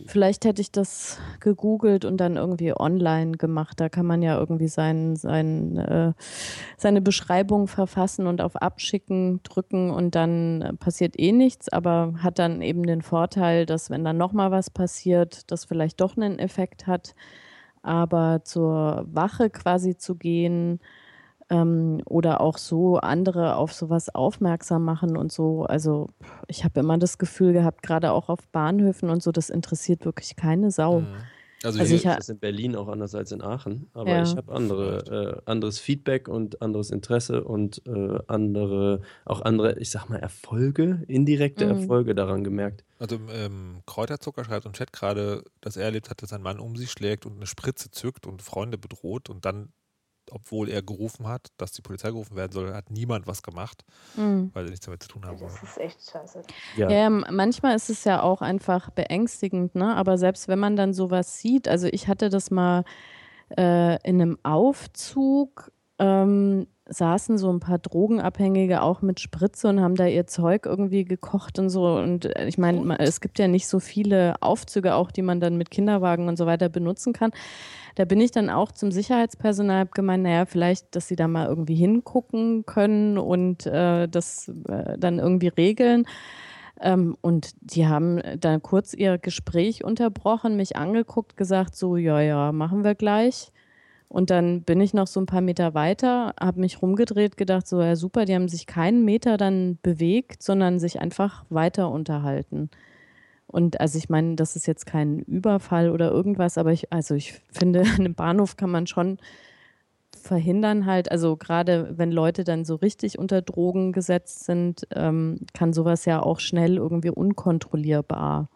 vielleicht hätte ich das gegoogelt und dann irgendwie online gemacht. Da kann man ja irgendwie sein, sein, äh, seine Beschreibung verfassen und auf Abschicken drücken und dann äh, passiert eh nichts, aber hat dann eben den Vorteil, dass wenn dann nochmal was passiert, das vielleicht doch einen Effekt hat. Aber zur Wache quasi zu gehen ähm, oder auch so andere auf sowas aufmerksam machen und so, also ich habe immer das Gefühl gehabt, gerade auch auf Bahnhöfen und so, das interessiert wirklich keine Sau.
Mhm. Also,
Also
hier,
ich
ist in Berlin auch anders als in Aachen. Aber
Ja.
ich habe andere, äh, anderes Feedback und anderes Interesse und äh, andere, auch andere, ich sag mal, Erfolge, indirekte
Mhm.
Erfolge daran gemerkt.
also ähm, Kräuterzucker schreibt im Chat gerade, dass er erlebt hat, dass ein Mann um sich schlägt und eine Spritze zückt und Freunde bedroht und dann, obwohl er gerufen hat, dass die Polizei gerufen werden soll, hat niemand was gemacht,
Mhm.
weil er nichts damit zu tun haben
Das ist echt scheiße.
Ja.
Ja, m- manchmal ist es ja auch einfach beängstigend, ne? Aber selbst wenn man dann sowas sieht, also ich hatte das mal äh, in einem Aufzug, ähm, saßen so ein paar Drogenabhängige auch mit Spritze und haben da ihr Zeug irgendwie gekocht und so. Und äh, ich meine, es gibt ja nicht so viele Aufzüge auch, die man dann mit Kinderwagen und so weiter benutzen kann. Da bin ich dann auch zum Sicherheitspersonal hab gemeint, naja, vielleicht, dass sie da mal irgendwie hingucken können und äh, das äh, dann irgendwie regeln. Ähm, und die haben dann kurz ihr Gespräch unterbrochen, mich angeguckt, gesagt, so, ja, ja, machen wir gleich. Und dann bin ich noch so ein paar Meter weiter, habe mich rumgedreht, gedacht, so, ja, super, die haben sich keinen Meter dann bewegt, sondern sich einfach weiter unterhalten. Und also ich meine, das ist jetzt kein Überfall oder irgendwas, aber ich, also ich finde, <laughs> an einem Bahnhof kann man schon verhindern halt, also gerade wenn Leute dann so richtig unter Drogen gesetzt sind, ähm, kann sowas ja auch schnell irgendwie unkontrollierbar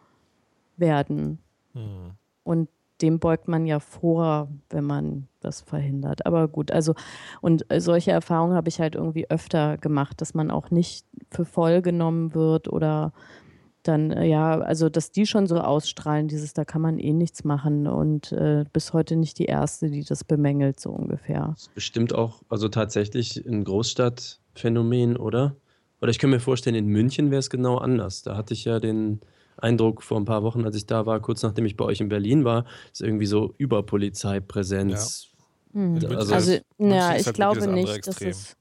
werden. Hm. Und dem beugt man ja vor, wenn man das verhindert. Aber gut, also und solche Erfahrungen habe ich halt irgendwie öfter gemacht, dass man auch nicht für voll genommen wird oder dann, äh, ja, also dass die schon so ausstrahlen, dieses, da kann man eh nichts machen und äh, bis heute nicht die erste, die das bemängelt, so ungefähr. Das ist
bestimmt auch, also tatsächlich ein Großstadtphänomen, oder? Oder ich kann mir vorstellen, in München wäre es genau anders. Da hatte ich ja den Eindruck vor ein paar Wochen, als ich da war, kurz nachdem ich bei euch in Berlin war, ist irgendwie so Überpolizeipräsenz.
Ja. Hm. Also, also ja, ich halt glaube nicht, dass es.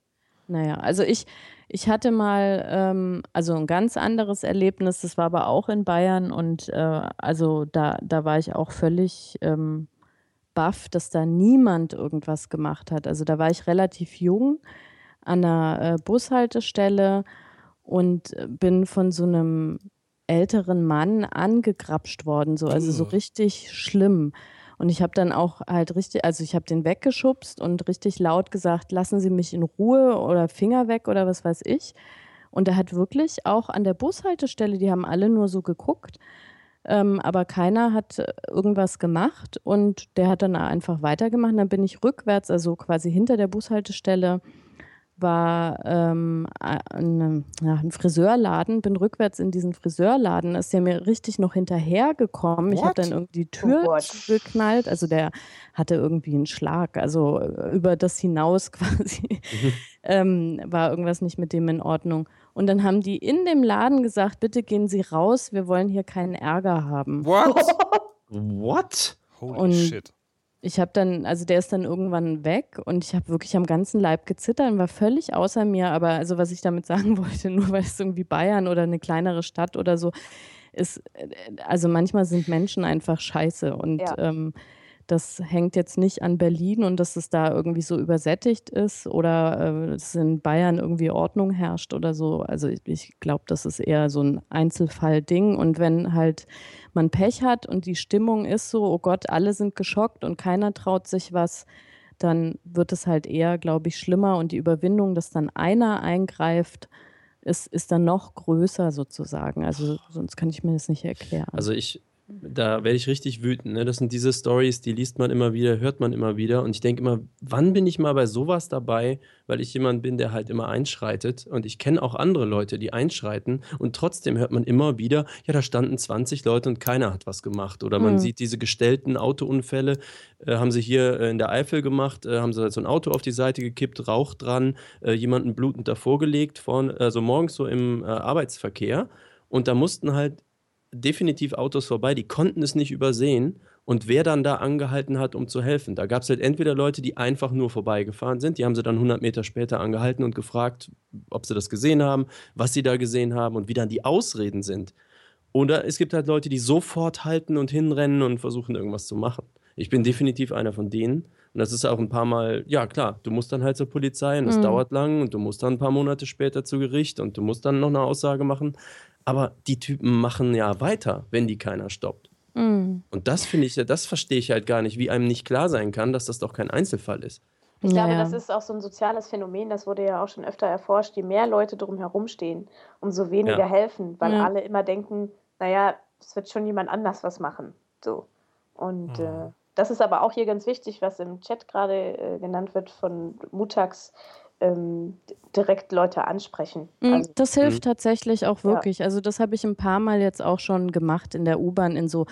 Naja, also ich, ich hatte mal ähm, also ein ganz anderes Erlebnis, das war aber auch in Bayern und äh, also da, da war ich auch völlig ähm, baff, dass da niemand irgendwas gemacht hat. Also da war ich relativ jung an einer äh, Bushaltestelle und bin von so einem älteren Mann angegrapscht worden, so also so richtig schlimm. Und ich habe dann auch halt richtig, also ich habe den weggeschubst und richtig laut gesagt, lassen Sie mich in Ruhe oder Finger weg oder was weiß ich. Und er hat wirklich auch an der Bushaltestelle, die haben alle nur so geguckt, ähm, aber keiner hat äh, irgendwas gemacht und der hat dann einfach weitergemacht. Dann bin ich rückwärts, also quasi hinter der Bushaltestelle, war ähm, ein, ja, ein, Friseurladen, bin rückwärts in diesen Friseurladen, ist der mir richtig noch hinterhergekommen. Ich habe dann irgendwie die Tür oh geknallt, also der hatte irgendwie einen Schlag, also äh, über das hinaus <laughs> quasi mhm. ähm, war irgendwas nicht mit dem in Ordnung. Und dann haben die in dem Laden gesagt, bitte gehen Sie raus, wir wollen hier keinen Ärger haben.
What? <laughs>
What?
Holy und shit
ich habe dann, also der ist dann irgendwann weg und ich habe wirklich am ganzen Leib gezittert und war völlig außer mir. Aber also was ich damit <laughs> sagen wollte, nur weil es irgendwie Bayern oder eine kleinere Stadt oder so ist, äh, also manchmal sind Menschen einfach scheiße und ja. ähm, das hängt jetzt nicht an Berlin und dass es da irgendwie so übersättigt ist oder äh, dass in Bayern irgendwie Ordnung herrscht oder so. Also ich, ich glaube, das ist eher so ein Einzelfall-Ding. Und wenn halt man Pech hat und die Stimmung ist so, oh Gott, alle sind geschockt und keiner traut sich was, dann wird es halt eher, glaube ich, schlimmer und die Überwindung, dass dann einer eingreift, ist, ist dann noch größer sozusagen. Also sonst kann ich mir das nicht erklären.
Also ich da werde ich richtig wütend. Ne? Das sind diese Stories, die liest man immer wieder, hört man immer wieder. Und ich denke immer, wann bin ich mal bei sowas dabei, weil ich jemand bin, der halt immer einschreitet. Und ich kenne auch andere Leute, die einschreiten. Und trotzdem hört man immer wieder, ja, da standen 20 Leute und keiner hat was gemacht. Oder man mhm. sieht diese gestellten Autounfälle, äh, haben sie hier äh, in der Eifel gemacht, äh, haben sie so ein Auto auf die Seite gekippt, Rauch dran, äh, jemanden blutend davor gelegt, vorne, also morgens so im äh, Arbeitsverkehr. Und da mussten halt definitiv Autos vorbei, die konnten es nicht übersehen. Und wer dann da angehalten hat, um zu helfen, da gab es halt entweder Leute, die einfach nur vorbeigefahren sind, die haben sie dann 100 Meter später angehalten und gefragt, ob sie das gesehen haben, was sie da gesehen haben und wie dann die Ausreden sind. Oder es gibt halt Leute, die sofort halten und hinrennen und versuchen irgendwas zu machen. Ich bin definitiv einer von denen. Und das ist auch ein paar Mal, ja klar, du musst dann halt zur Polizei und das mhm. dauert lang und du musst dann ein paar Monate später zu Gericht und du musst dann noch eine Aussage machen. Aber die Typen machen ja weiter, wenn die keiner stoppt. Mhm. Und das finde ich, das verstehe ich halt gar nicht, wie einem nicht klar sein kann, dass das doch kein Einzelfall ist.
Ich glaube, ja. das ist auch so ein soziales Phänomen, das wurde ja auch schon öfter erforscht. Je mehr Leute drumherum stehen, umso weniger ja. helfen, weil ja. alle immer denken, naja, es wird schon jemand anders was machen. So. Und mhm. äh, das ist aber auch hier ganz wichtig, was im Chat gerade äh, genannt wird von Mutax ähm, direkt Leute ansprechen.
Mm, also, das hilft mhm. tatsächlich auch wirklich. Ja. Also das habe ich ein paar Mal jetzt auch schon gemacht in der U-Bahn in so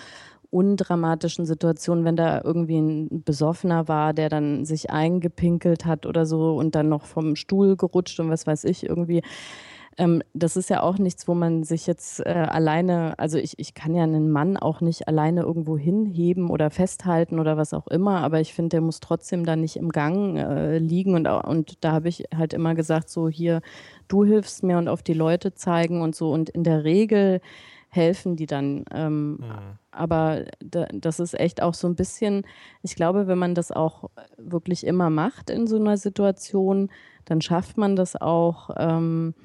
undramatischen Situationen, wenn da irgendwie ein Besoffener war, der dann sich eingepinkelt hat oder so und dann noch vom Stuhl gerutscht und was weiß ich irgendwie. Ähm, das ist ja auch nichts, wo man sich jetzt äh, alleine, also ich, ich kann ja einen Mann auch nicht alleine irgendwo hinheben oder festhalten oder was auch immer, aber ich finde, der muss trotzdem da nicht im Gang äh, liegen und, und da habe ich halt immer gesagt, so hier, du hilfst mir und auf die Leute zeigen und so und in der Regel helfen die dann. Ähm, mhm. Aber da, das ist echt auch so ein bisschen, ich glaube, wenn man das auch wirklich immer macht in so einer Situation, dann schafft man das auch. Ähm,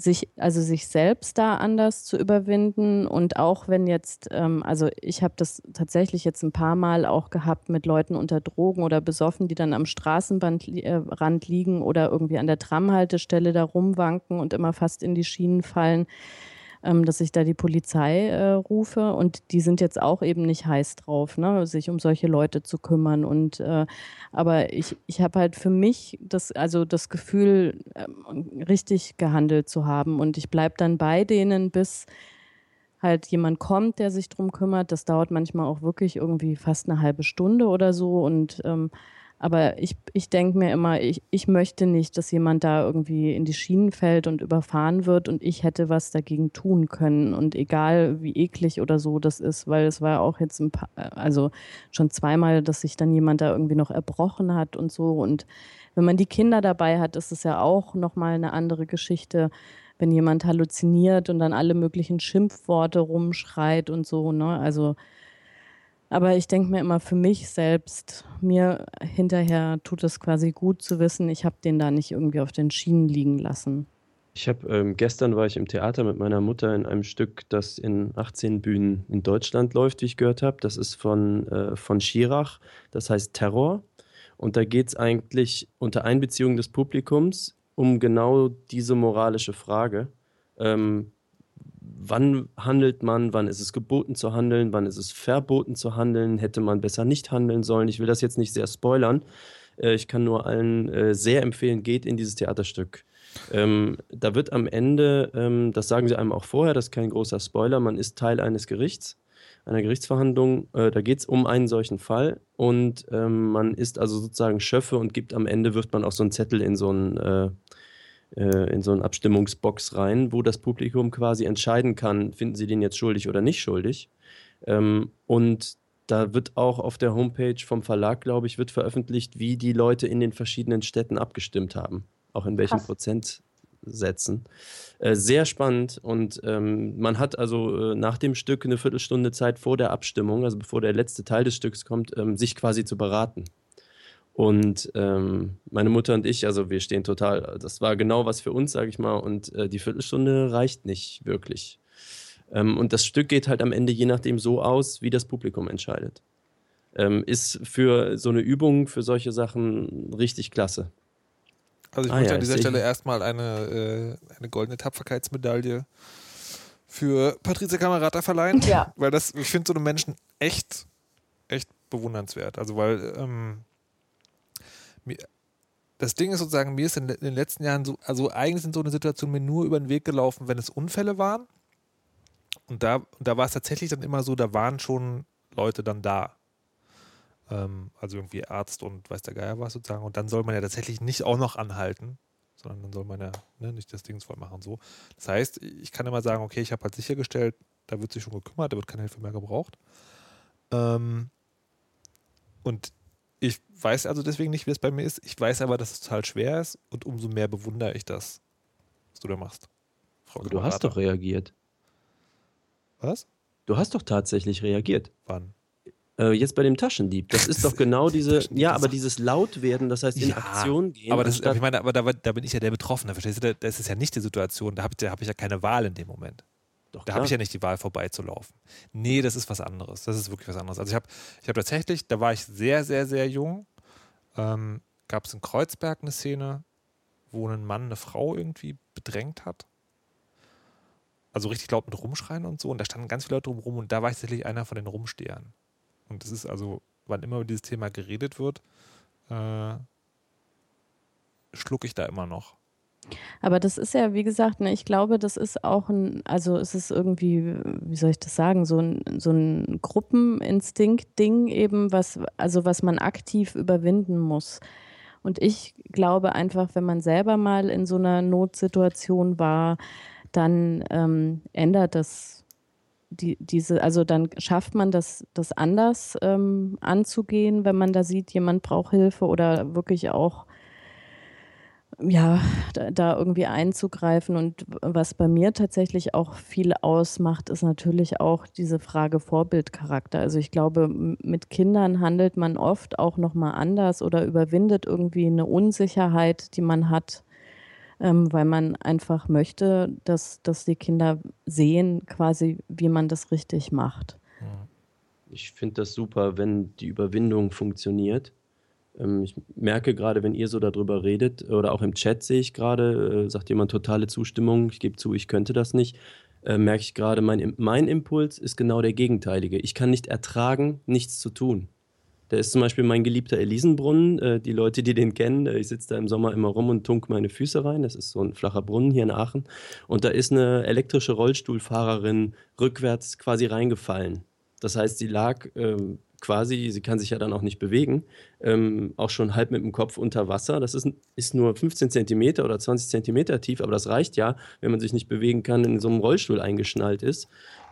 sich, also sich selbst da anders zu überwinden. Und auch wenn jetzt, ähm, also ich habe das tatsächlich jetzt ein paar Mal auch gehabt mit Leuten unter Drogen oder besoffen, die dann am Straßenrand äh, liegen oder irgendwie an der Tramhaltestelle da rumwanken und immer fast in die Schienen fallen ähm, dass ich da die Polizei äh, rufe. Und die sind jetzt auch eben nicht heiß drauf, ne, sich um solche Leute zu kümmern. Und äh, aber ich, ich habe halt für mich das, also das Gefühl, äh, richtig gehandelt zu haben. Und ich bleibe dann bei denen, bis halt jemand kommt, der sich drum kümmert. Das dauert manchmal auch wirklich irgendwie fast eine halbe Stunde oder so. Und ähm, aber ich, ich denke mir immer, ich, ich möchte nicht, dass jemand da irgendwie in die Schienen fällt und überfahren wird und ich hätte was dagegen tun können. Und egal wie eklig oder so das ist, weil es war auch jetzt ein paar, also schon zweimal, dass sich dann jemand da irgendwie noch erbrochen hat und so. Und wenn man die Kinder dabei hat, ist es ja auch nochmal eine andere Geschichte wenn jemand halluziniert und dann alle möglichen Schimpfworte rumschreit und so, ne? Also aber ich denke mir immer für mich selbst, mir hinterher tut es quasi gut zu wissen, ich habe den da nicht irgendwie auf den Schienen liegen lassen.
Ich habe ähm, gestern war ich im Theater mit meiner Mutter in einem Stück, das in 18 Bühnen in Deutschland läuft, wie ich gehört habe. Das ist von, äh, von Schirach, das heißt Terror. Und da geht es eigentlich unter Einbeziehung des Publikums um genau diese moralische Frage. Ähm, wann handelt man, wann ist es geboten zu handeln, wann ist es verboten zu handeln, hätte man besser nicht handeln sollen. Ich will das jetzt nicht sehr spoilern. Äh, ich kann nur allen äh, sehr empfehlen, geht in dieses Theaterstück. Ähm, da wird am Ende, ähm, das sagen sie einem auch vorher, das ist kein großer Spoiler, man ist Teil eines Gerichts, einer Gerichtsverhandlung. Äh, da geht es um einen solchen Fall und ähm, man ist also sozusagen Schöffe und gibt am Ende, wirft man auch so einen Zettel in so einen äh, äh, in so eine Abstimmungsbox rein, wo das Publikum quasi entscheiden kann, finden sie den jetzt schuldig oder nicht schuldig. Ähm, und da wird auch auf der Homepage vom Verlag, glaube ich, wird veröffentlicht, wie die Leute in den verschiedenen Städten abgestimmt haben. Auch in welchen Krass. Prozentsätzen. Äh, sehr spannend und ähm, man hat also äh, nach dem Stück eine Viertelstunde Zeit vor der Abstimmung, also bevor der letzte Teil des Stücks kommt, ähm, sich quasi zu beraten. Und ähm, meine Mutter und ich, also wir stehen total, das war genau was für uns, sage ich mal, und äh, die Viertelstunde reicht nicht wirklich. Ähm, und das Stück geht halt am Ende je nachdem so aus, wie das Publikum entscheidet. Ähm, ist für so eine Übung, für solche Sachen richtig klasse.
Also ich ah, möchte ja, an dieser Stelle erstmal eine, äh, eine goldene Tapferkeitsmedaille für Patricia Kamerata verleihen. Ja. Weil das, ich finde so eine Menschen echt, echt bewundernswert. Also weil ähm, das Ding ist sozusagen, mir ist in, den letzten Jahren so, also eigentlich sind so eine Situation mir nur über den Weg gelaufen, wenn es Unfälle waren. Und da, da war es tatsächlich dann immer so, da waren schon Leute dann da. Ähm, also irgendwie Arzt und weiß der Geier was sozusagen. Und dann soll man ja tatsächlich nicht auch noch anhalten, sondern dann soll man ja ne, nicht das Ding voll machen. So. Das heißt, ich kann immer sagen, okay, ich habe halt sichergestellt, da wird sich schon gekümmert, da wird keine Hilfe mehr gebraucht. Ähm, und ich weiß also deswegen nicht, wie es bei mir ist. Ich weiß aber, dass es total schwer ist und umso mehr bewundere ich das, was du da machst.
Frau du hast doch reagiert.
Was?
Du hast doch tatsächlich reagiert.
Wann?
Äh, jetzt bei dem Taschendieb. Das ist <laughs> doch genau diese, ja, aber dieses Lautwerden, das heißt in ja, Aktion gehen.
Aber, das, aber ich meine, aber da, da, bin ich ja der Betroffene, verstehst du? Das ist ja nicht die Situation, da habe ich, hab ich ja keine Wahl in dem Moment. Doch, da habe ich ja nicht die Wahl, vorbeizulaufen. Nee, das ist was anderes. Das ist wirklich was anderes. Also ich habe ich hab tatsächlich, da war ich sehr, sehr, sehr jung, ähm, gab es in Kreuzberg eine Szene, wo ein Mann eine Frau irgendwie bedrängt hat. Also richtig laut mit Rumschreien und so. Und da standen ganz viele Leute rum und da war ich tatsächlich einer von den Rumstehern. Und das ist also, wann immer über dieses Thema geredet wird, äh, schlucke ich da immer noch.
Aber das ist ja, wie gesagt, ne, ich glaube, das ist auch ein, also es ist irgendwie, wie soll ich das sagen, so ein, so ein Gruppeninstinkt-Ding eben, was, also was man aktiv überwinden muss. Und ich glaube einfach, wenn man selber mal in so einer Notsituation war, dann ähm, ändert das die, diese, also dann schafft man das, das anders ähm, anzugehen, wenn man da sieht, jemand braucht Hilfe oder wirklich auch ja, da, da, irgendwie einzugreifen. Und was bei mir tatsächlich auch viel ausmacht, ist natürlich auch diese Frage Vorbildcharakter. Also ich glaube, mit Kindern handelt man oft auch nochmal anders oder überwindet irgendwie eine Unsicherheit, die man hat, ähm, weil man einfach möchte, dass, dass die Kinder sehen, quasi, wie man das richtig macht.
Ich finde das super, wenn die Überwindung funktioniert. Ähm, ich merke gerade, wenn ihr so darüber redet, oder auch im Chat sehe ich gerade, äh, sagt jemand totale Zustimmung, ich gebe zu, ich könnte das nicht, äh, merke ich gerade, mein, mein Impuls ist genau der gegenteilige. Ich kann nicht ertragen, nichts zu tun. Der ist zum Beispiel mein geliebter Elisenbrunnen. Äh, die Leute, die den kennen, ich sitze da im Sommer immer rum und tunk meine Füße rein. Das ist so ein flacher Brunnen hier in Aachen. Und da ist eine elektrische Rollstuhlfahrerin rückwärts quasi reingefallen. Das heißt, sie lag ähm, quasi, sie kann sich ja dann auch nicht bewegen, ähm, auch schon halb mit dem Kopf unter Wasser. Das ist, ist nur 15 Zentimeter oder 20 Zentimeter tief, aber das reicht ja, wenn man sich nicht bewegen kann, in so einem Rollstuhl eingeschnallt ist.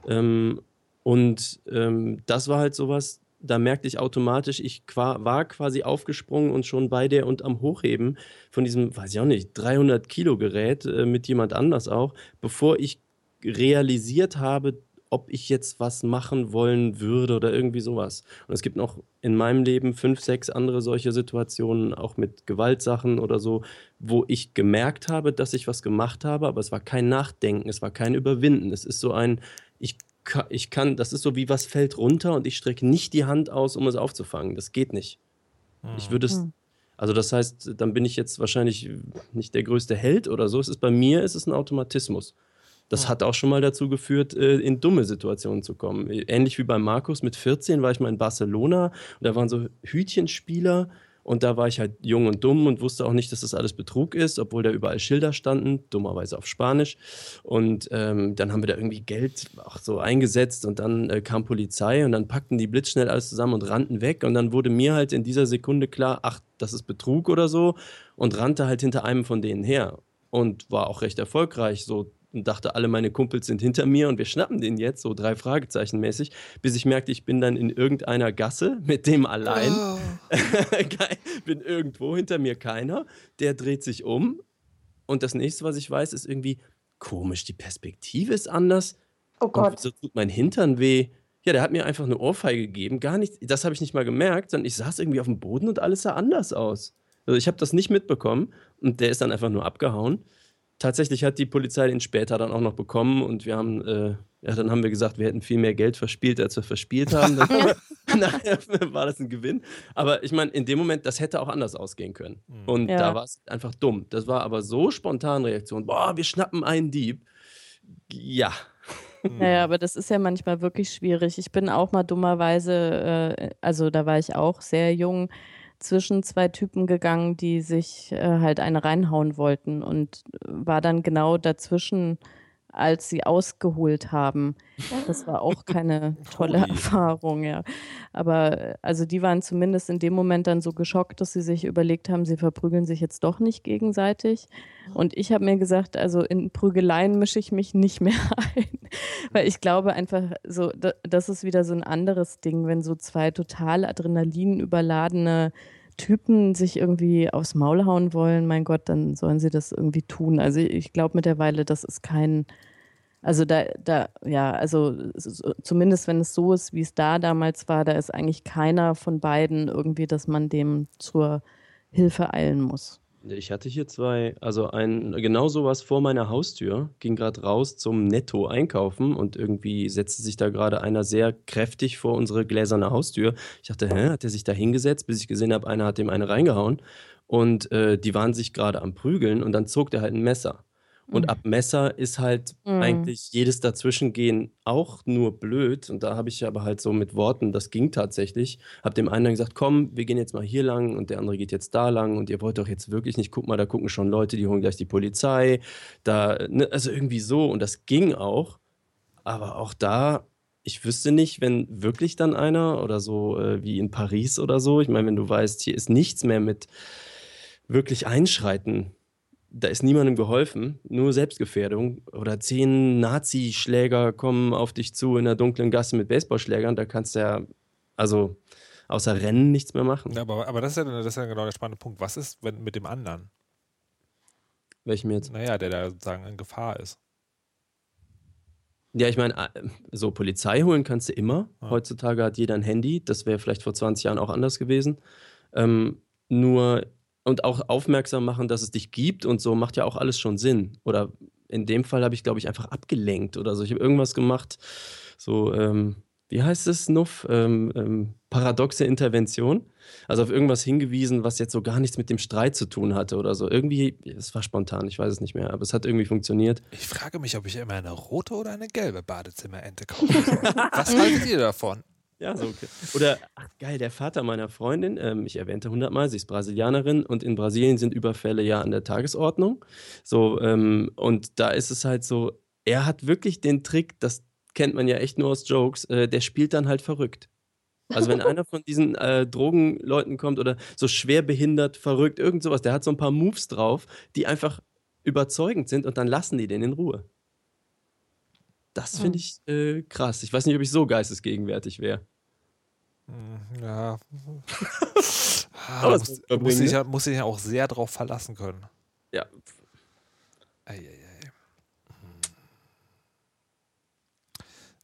Ähm, und ähm, das war halt sowas, da merkte ich automatisch, ich war quasi aufgesprungen und schon bei der und am Hochheben von diesem, weiß ich auch nicht, 300 Kilo Gerät äh, mit jemand anders auch, bevor ich realisiert habe, ob ich jetzt was machen wollen würde oder irgendwie sowas. Und es gibt noch in meinem Leben fünf, sechs andere solche Situationen, auch mit Gewaltsachen oder so, wo ich gemerkt habe, dass ich was gemacht habe, aber es war kein Nachdenken, es war kein Überwinden. Es ist so ein, ich ich kann, das ist so wie was fällt runter und ich strecke nicht die Hand aus, um es aufzufangen. Das geht nicht. Ich würde es, hm. also das heißt, dann bin ich jetzt wahrscheinlich nicht der größte Held oder so. Es ist bei mir, ist es ein Automatismus. Das hat auch schon mal dazu geführt, äh, in dumme Situationen zu kommen. Ähnlich wie bei Markus mit 14 war ich mal in Barcelona und da waren so Hütchenspieler und da war ich halt jung und dumm und wusste auch nicht, dass das alles Betrug ist, obwohl da überall Schilder standen, dummerweise auf Spanisch. Und ähm, dann haben wir da irgendwie Geld auch so eingesetzt und dann äh, kam Polizei und dann packten die blitzschnell alles zusammen und rannten weg. Und dann wurde mir halt in dieser Sekunde klar, ach, das ist Betrug oder so und rannte halt hinter einem von denen her und war auch recht erfolgreich, so und dachte, alle meine Kumpels sind hinter mir und wir schnappen den jetzt, so drei Fragezeichen mäßig, bis ich merkte, ich bin dann in irgendeiner Gasse mit dem allein. Oh. <laughs> bin irgendwo, hinter mir keiner. Der dreht sich um und das nächste, was ich weiß, ist irgendwie komisch, die Perspektive ist anders.
Oh Gott.
Und so tut mein Hintern weh. Ja, der hat mir einfach eine Ohrfeige gegeben. Gar nicht, das habe ich nicht mal gemerkt, sondern ich saß irgendwie auf dem Boden und alles sah anders aus. Also ich habe das nicht mitbekommen und der ist dann einfach nur abgehauen tatsächlich hat die Polizei den später dann auch noch bekommen und wir haben, äh, ja, dann haben wir gesagt, wir hätten viel mehr Geld verspielt, als wir verspielt haben. Dann, <laughs> <laughs> nachher war das ein Gewinn. Aber ich meine, in dem Moment, das hätte auch anders ausgehen können. Mhm. Und ja. da war es einfach dumm. Das war aber so spontan Reaktion. Boah, wir schnappen einen Dieb. Ja.
Naja, aber das ist ja manchmal wirklich schwierig. Ich bin auch mal dummerweise, äh, also da war ich auch sehr jung, zwischen zwei Typen gegangen, die sich äh, halt eine reinhauen wollten und war dann genau dazwischen, als sie ausgeholt haben. Das war auch keine <laughs> tolle Erfahrung, ja. Aber äh, also die waren zumindest in dem Moment dann so geschockt, dass sie sich überlegt haben, sie verprügeln sich jetzt doch nicht gegenseitig. Und ich habe mir gesagt, also in Prügeleien mische ich mich nicht mehr <laughs> ein. Weil ich glaube einfach so, das ist wieder so ein anderes Ding, wenn so zwei total Adrenalin überladene Typen sich irgendwie aufs Maul hauen wollen, mein Gott, dann sollen sie das irgendwie tun. Also ich glaube mittlerweile, das ist kein, also da, da, ja, also zumindest wenn es so ist, wie es da damals war, da ist eigentlich keiner von beiden irgendwie, dass man dem zur Hilfe eilen muss.
Ich hatte hier zwei, also ein genau sowas vor meiner Haustür, ging gerade raus zum Netto einkaufen und irgendwie setzte sich da gerade einer sehr kräftig vor unsere gläserne Haustür. Ich dachte, hä, hat er sich da hingesetzt, bis ich gesehen habe, einer hat dem eine reingehauen und äh, die waren sich gerade am Prügeln und dann zog der halt ein Messer. Und mhm. ab Messer ist halt mhm. eigentlich jedes Dazwischengehen auch nur blöd. Und da habe ich aber halt so mit Worten, das ging tatsächlich. Hab dem einen dann gesagt, komm, wir gehen jetzt mal hier lang und der andere geht jetzt da lang und ihr wollt doch jetzt wirklich nicht, guck mal, da gucken schon Leute, die holen gleich die Polizei. Da, ne, also irgendwie so. Und das ging auch. Aber auch da, ich wüsste nicht, wenn wirklich dann einer oder so äh, wie in Paris oder so, ich meine, wenn du weißt, hier ist nichts mehr mit wirklich einschreiten, da ist niemandem geholfen, nur Selbstgefährdung. Oder zehn Nazi-Schläger kommen auf dich zu in der dunklen Gasse mit Baseballschlägern, da kannst du ja, also außer Rennen nichts mehr machen.
Ja, aber, aber das, ist ja, das ist ja genau der spannende Punkt. Was ist, wenn mit dem anderen?
Welchem jetzt?
Naja, der da sozusagen in Gefahr ist.
Ja, ich meine, äh, so Polizei holen kannst du immer.
Ja.
Heutzutage hat jeder ein Handy. Das wäre vielleicht vor 20 Jahren auch anders gewesen. Ähm, nur und auch aufmerksam machen, dass es dich gibt und so macht ja auch alles schon Sinn. Oder in dem Fall habe ich, glaube ich, einfach abgelenkt oder so. Ich habe irgendwas gemacht, so, ähm, wie heißt es, Nuff? Ähm, ähm, paradoxe Intervention. Also auf irgendwas hingewiesen, was jetzt so gar nichts mit dem Streit zu tun hatte oder so. Irgendwie, es war spontan, ich weiß es nicht mehr, aber es hat irgendwie funktioniert.
Ich frage mich, ob ich immer eine rote oder eine gelbe Badezimmerente kaufen soll. <laughs> Was haltet ihr davon?
Ja, so okay. Oder, ach geil, der Vater meiner Freundin, ähm, ich erwähnte hundertmal, sie ist Brasilianerin und in Brasilien sind Überfälle ja an der Tagesordnung. So, ähm, und da ist es halt so, er hat wirklich den Trick, das kennt man ja echt nur aus Jokes, äh, der spielt dann halt verrückt. Also wenn einer von diesen äh, Drogenleuten kommt oder so schwer behindert, verrückt, irgend sowas, der hat so ein paar Moves drauf, die einfach überzeugend sind und dann lassen die den in Ruhe. Das finde ich äh, krass. Ich weiß nicht, ob ich so geistesgegenwärtig wäre.
Hm, Ja. <laughs>
Aber
Aber
es
muss, muss, sich
verbringen,
ja, muss sich ja auch sehr drauf verlassen können.
Ja,
Eieiei.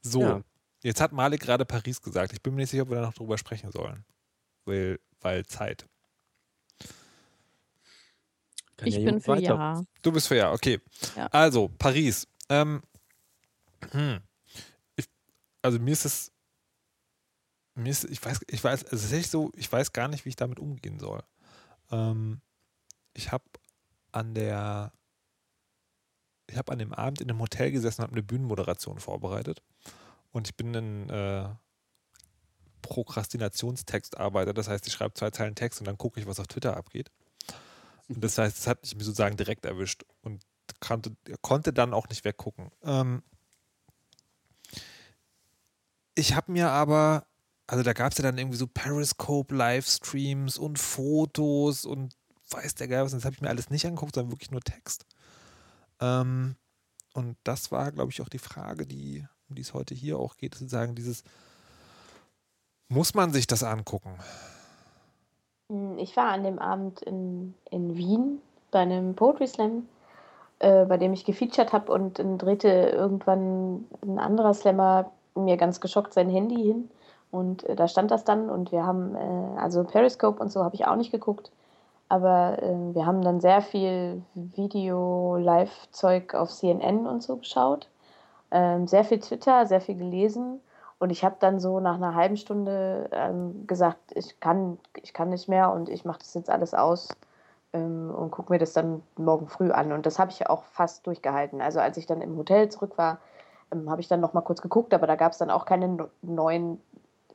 So,
Ja.
jetzt hat Malik gerade Paris gesagt. Ich bin mir nicht sicher, ob wir da noch drüber sprechen sollen. Weil, weil Zeit.
kann
Ich
ja
bin für
weiter.
Ja.
Du bist für ja, okay.
Ja.
Also, Paris. Ähm, hm. ich, also mir ist es, mir ist, ich weiß, ich weiß, ist echt so, ich weiß gar nicht, wie ich damit umgehen soll. Ähm, ich habe an der, ich habe an dem Abend in einem Hotel gesessen und habe eine Bühnenmoderation vorbereitet. Und ich bin ein äh, Prokrastinationstextarbeiter. Das heißt, ich schreibe zwei Zeilen Text und dann gucke ich, was auf Twitter abgeht. Und das heißt, es hat mich sozusagen direkt erwischt und konnte, konnte dann auch nicht weggucken. Ähm, ich habe mir aber, also da gab es ja dann irgendwie so Periscope-Livestreams und Fotos und weiß der Geil was, das habe ich mir alles nicht angeguckt, sondern wirklich nur Text. Ähm, und das war, glaube ich, auch die Frage, die, um die es heute hier auch geht, sozusagen dieses, muss man sich das angucken?
Hm, Ich war an dem Abend in, in Wien bei einem Poetry Slam, äh, bei dem ich gefeatured habe und dann drehte irgendwann ein anderer Slammer mir ganz geschockt sein Handy hin und äh, da stand das dann und wir haben, äh, also Periscope und so habe ich auch nicht geguckt, aber äh, wir haben dann sehr viel Video-Live-Zeug auf CNN und so geschaut, ähm, sehr viel Twitter, sehr viel gelesen und ich habe dann so nach einer halben Stunde ähm, gesagt, ich kann, ich kann nicht mehr und ich mache das jetzt alles aus ähm, und gucke mir das dann morgen früh an. Und das habe ich auch fast durchgehalten. Also als ich dann im Hotel zurück war, ähm, habe ich dann noch mal kurz geguckt, aber da gab es dann auch keine no neuen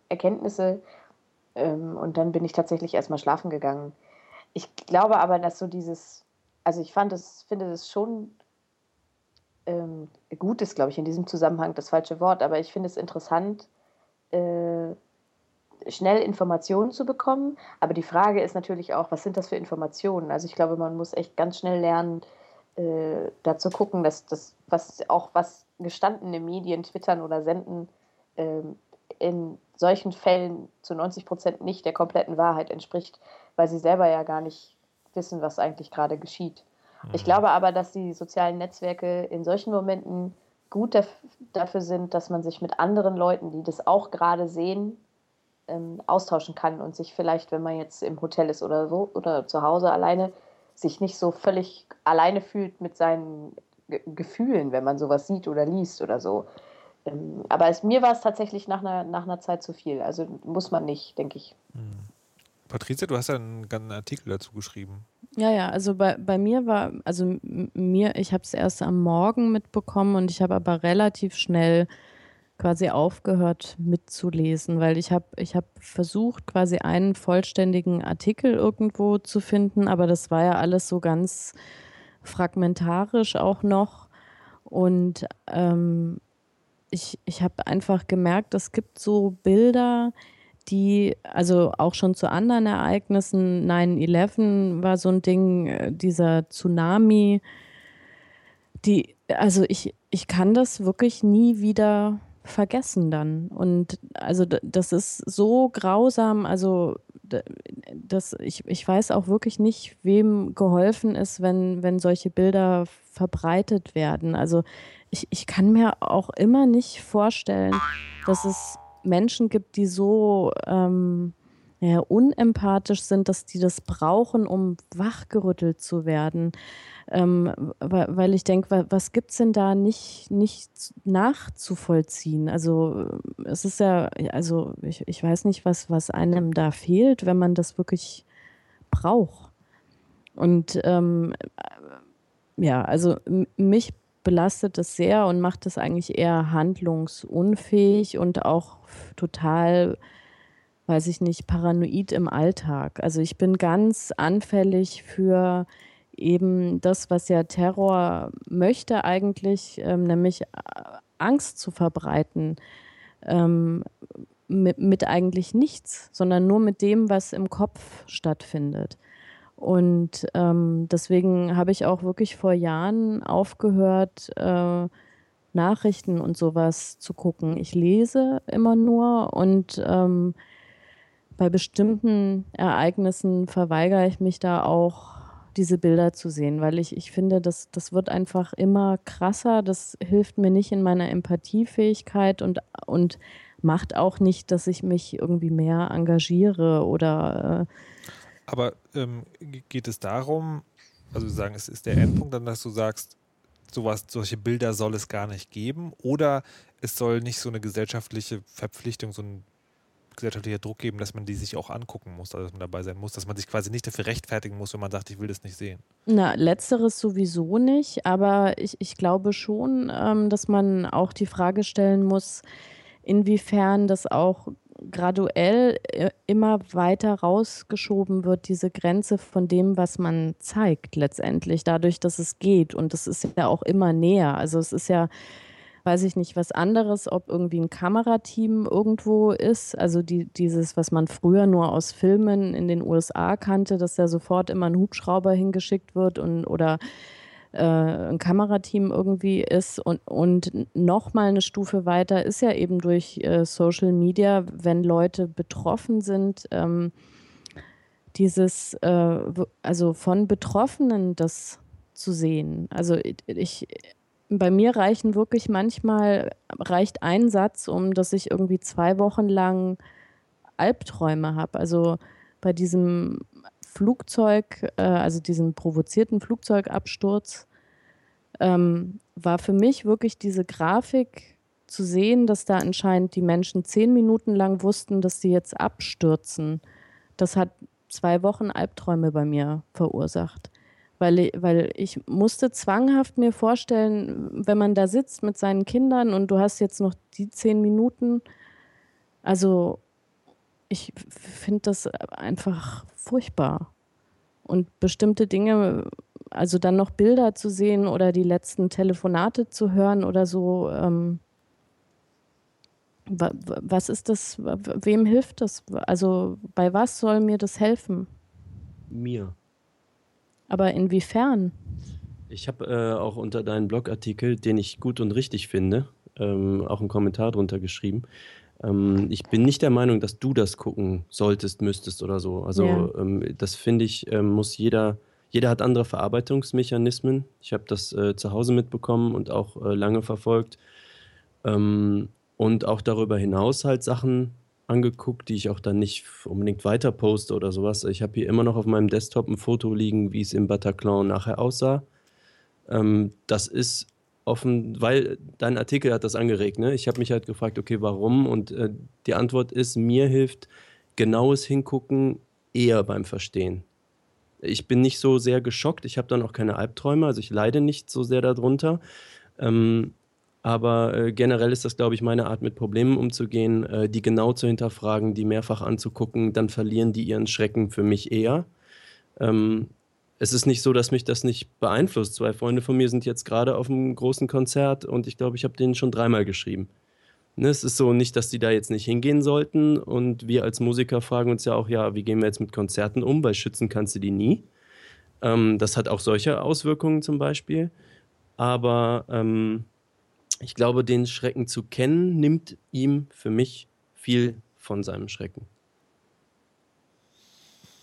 Erkenntnisse. Ähm, und dann bin ich tatsächlich erstmal schlafen gegangen. Ich glaube aber, dass so dieses, also ich fand es, finde das schon ähm, gut ist, glaube ich, in diesem Zusammenhang das falsche Wort, aber ich finde es interessant, äh, schnell Informationen zu bekommen. Aber die Frage ist natürlich auch, was sind das für Informationen? Also ich glaube, man muss echt ganz schnell lernen, äh, da zu gucken, dass das, was auch was gestandene Medien twittern oder senden, ähm, in solchen Fällen zu 90 Prozent nicht der kompletten Wahrheit entspricht, weil sie selber ja gar nicht wissen, was eigentlich gerade geschieht. Ich glaube aber, dass die sozialen Netzwerke in solchen Momenten gut daf dafür sind, dass man sich mit anderen Leuten, die das auch gerade sehen, ähm, austauschen kann und sich vielleicht, wenn man jetzt im Hotel ist oder so oder zu Hause alleine, sich nicht so völlig alleine fühlt mit seinen Gefühlen, wenn man sowas sieht oder liest oder so. Ähm, aber es, mir war es tatsächlich nach einer, nach einer Zeit zu viel. Also muss man nicht, denke ich.
Patricia, du hast ja einen ganzen Artikel dazu geschrieben.
Ja, ja, also bei, bei mir war, also mir, ich habe es erst am Morgen mitbekommen und ich habe aber relativ schnell quasi aufgehört mitzulesen, weil ich habe ich hab versucht, quasi einen vollständigen Artikel irgendwo zu finden, aber das war ja alles so ganz fragmentarisch auch noch. Und ähm, ich, ich habe einfach gemerkt, es gibt so Bilder, die, also auch schon zu anderen Ereignissen, 9-11 war so ein Ding, äh, dieser Tsunami, die, also ich, ich kann das wirklich nie wieder vergessen dann. Und also das ist so grausam, also das, ich, ich weiß auch wirklich nicht, wem geholfen ist, wenn, wenn solche Bilder verbreitet werden. Also ich, ich kann mir auch immer nicht vorstellen, dass es Menschen gibt, die so ähm, ja, unempathisch sind, dass die das brauchen, um wachgerüttelt zu werden. Ähm, weil ich denke, was gibt es denn da nicht, nicht nachzuvollziehen? Also es ist ja, also ich, ich weiß nicht, was, was einem da fehlt, wenn man das wirklich braucht. Und ähm, ja, also mich belastet es sehr und macht es eigentlich eher handlungsunfähig und auch total, weiß ich nicht, paranoid im Alltag. Also ich bin ganz anfällig für eben das, was ja Terror möchte eigentlich, ähm, nämlich äh, Angst zu verbreiten. Ähm, mit, mit, eigentlich nichts, sondern nur mit dem, was im Kopf stattfindet. Und ähm, deswegen habe ich auch wirklich vor Jahren aufgehört, äh, Nachrichten und sowas zu gucken. Ich lese immer nur und ähm, bei bestimmten Ereignissen verweigere ich mich da auch diese Bilder zu sehen, weil ich, ich finde, das, das wird einfach immer krasser. Das hilft mir nicht in meiner Empathiefähigkeit und, und macht auch nicht, dass ich mich irgendwie mehr engagiere oder. Äh
Aber ähm, geht es darum, also sagen, es ist der Endpunkt, dann, dass du sagst, sowas, solche Bilder soll es gar nicht geben oder es soll nicht so eine gesellschaftliche Verpflichtung, so ein gesellschaftlicher Druck geben, dass man die sich auch angucken muss, also dass man dabei sein muss, dass man sich quasi nicht dafür rechtfertigen muss, wenn man sagt, ich will das nicht sehen.
Na, letzteres sowieso nicht, aber ich, ich glaube schon, ähm, dass man auch die Frage stellen muss, inwiefern das auch graduell äh, immer weiter rausgeschoben wird, diese Grenze von dem, was man zeigt letztendlich, dadurch, dass es geht. Und es ist ja auch immer näher. Also es ist ja weiß ich nicht, was anderes, ob irgendwie ein Kamerateam irgendwo ist. Also die, dieses, was man früher nur aus Filmen in den USA kannte, dass da sofort immer ein Hubschrauber hingeschickt wird und oder äh, ein Kamerateam irgendwie ist. Und, und noch mal eine Stufe weiter ist ja eben durch äh, Social Media, wenn Leute betroffen sind, ähm, dieses, äh, also von Betroffenen das zu sehen. Also ich, bei mir reichen wirklich manchmal, reicht ein Satz, um dass ich irgendwie zwei Wochen lang Albträume habe. Also bei diesem Flugzeug, äh, also diesem provozierten Flugzeugabsturz, ähm, war für mich wirklich diese Grafik zu sehen, dass da anscheinend die Menschen zehn Minuten lang wussten, dass sie jetzt abstürzen. Das hat zwei Wochen Albträume bei mir verursacht weil, weil ich musste zwanghaft mir vorstellen, wenn man da sitzt mit seinen Kindern und du hast jetzt noch die zehn Minuten, also ich finde das einfach furchtbar. Und bestimmte Dinge, also dann noch Bilder zu sehen oder die letzten Telefonate zu hören oder so, ähm, was ist das, wem hilft das? Also bei was soll mir das helfen?
Mir.
Aber inwiefern?
Ich habe äh, auch unter deinen Blogartikel, den ich gut und richtig finde, ähm, auch einen Kommentar drunter geschrieben. Ähm, ich bin nicht der Meinung, dass du das gucken solltest, müsstest oder so. Also ja. ähm, das finde ich, ähm, muss jeder, jeder hat andere Verarbeitungsmechanismen. Ich habe das äh, zu Hause mitbekommen und auch äh, lange verfolgt. Ähm, und auch darüber hinaus halt Sachen angeguckt, die ich auch dann nicht unbedingt weiter poste oder sowas. Ich habe hier immer noch auf meinem Desktop ein Foto liegen, wie es im Bataclan nachher aussah. Ähm, das ist offen, weil dein Artikel hat das angeregt. Ne? Ich habe mich halt gefragt, okay, warum? Und äh, die Antwort ist, mir hilft genaues Hingucken eher beim Verstehen. Ich bin nicht so sehr geschockt, ich habe dann auch keine Albträume, also ich leide nicht so sehr darunter. Ähm, aber äh, generell ist das, glaube ich, meine Art, mit Problemen umzugehen, äh, die genau zu hinterfragen, die mehrfach anzugucken, dann verlieren die ihren Schrecken für mich eher. Ähm, es ist nicht so, dass mich das nicht beeinflusst. Zwei Freunde von mir sind jetzt gerade auf einem großen Konzert und ich glaube, ich habe denen schon dreimal geschrieben. Ne, es ist so nicht, dass die da jetzt nicht hingehen sollten. Und wir als Musiker fragen uns ja auch, ja, wie gehen wir jetzt mit Konzerten um? Weil schützen kannst du die nie. Ähm, das hat auch solche Auswirkungen zum Beispiel. Aber ähm, ich glaube, den Schrecken zu kennen, nimmt ihm für mich viel von seinem Schrecken.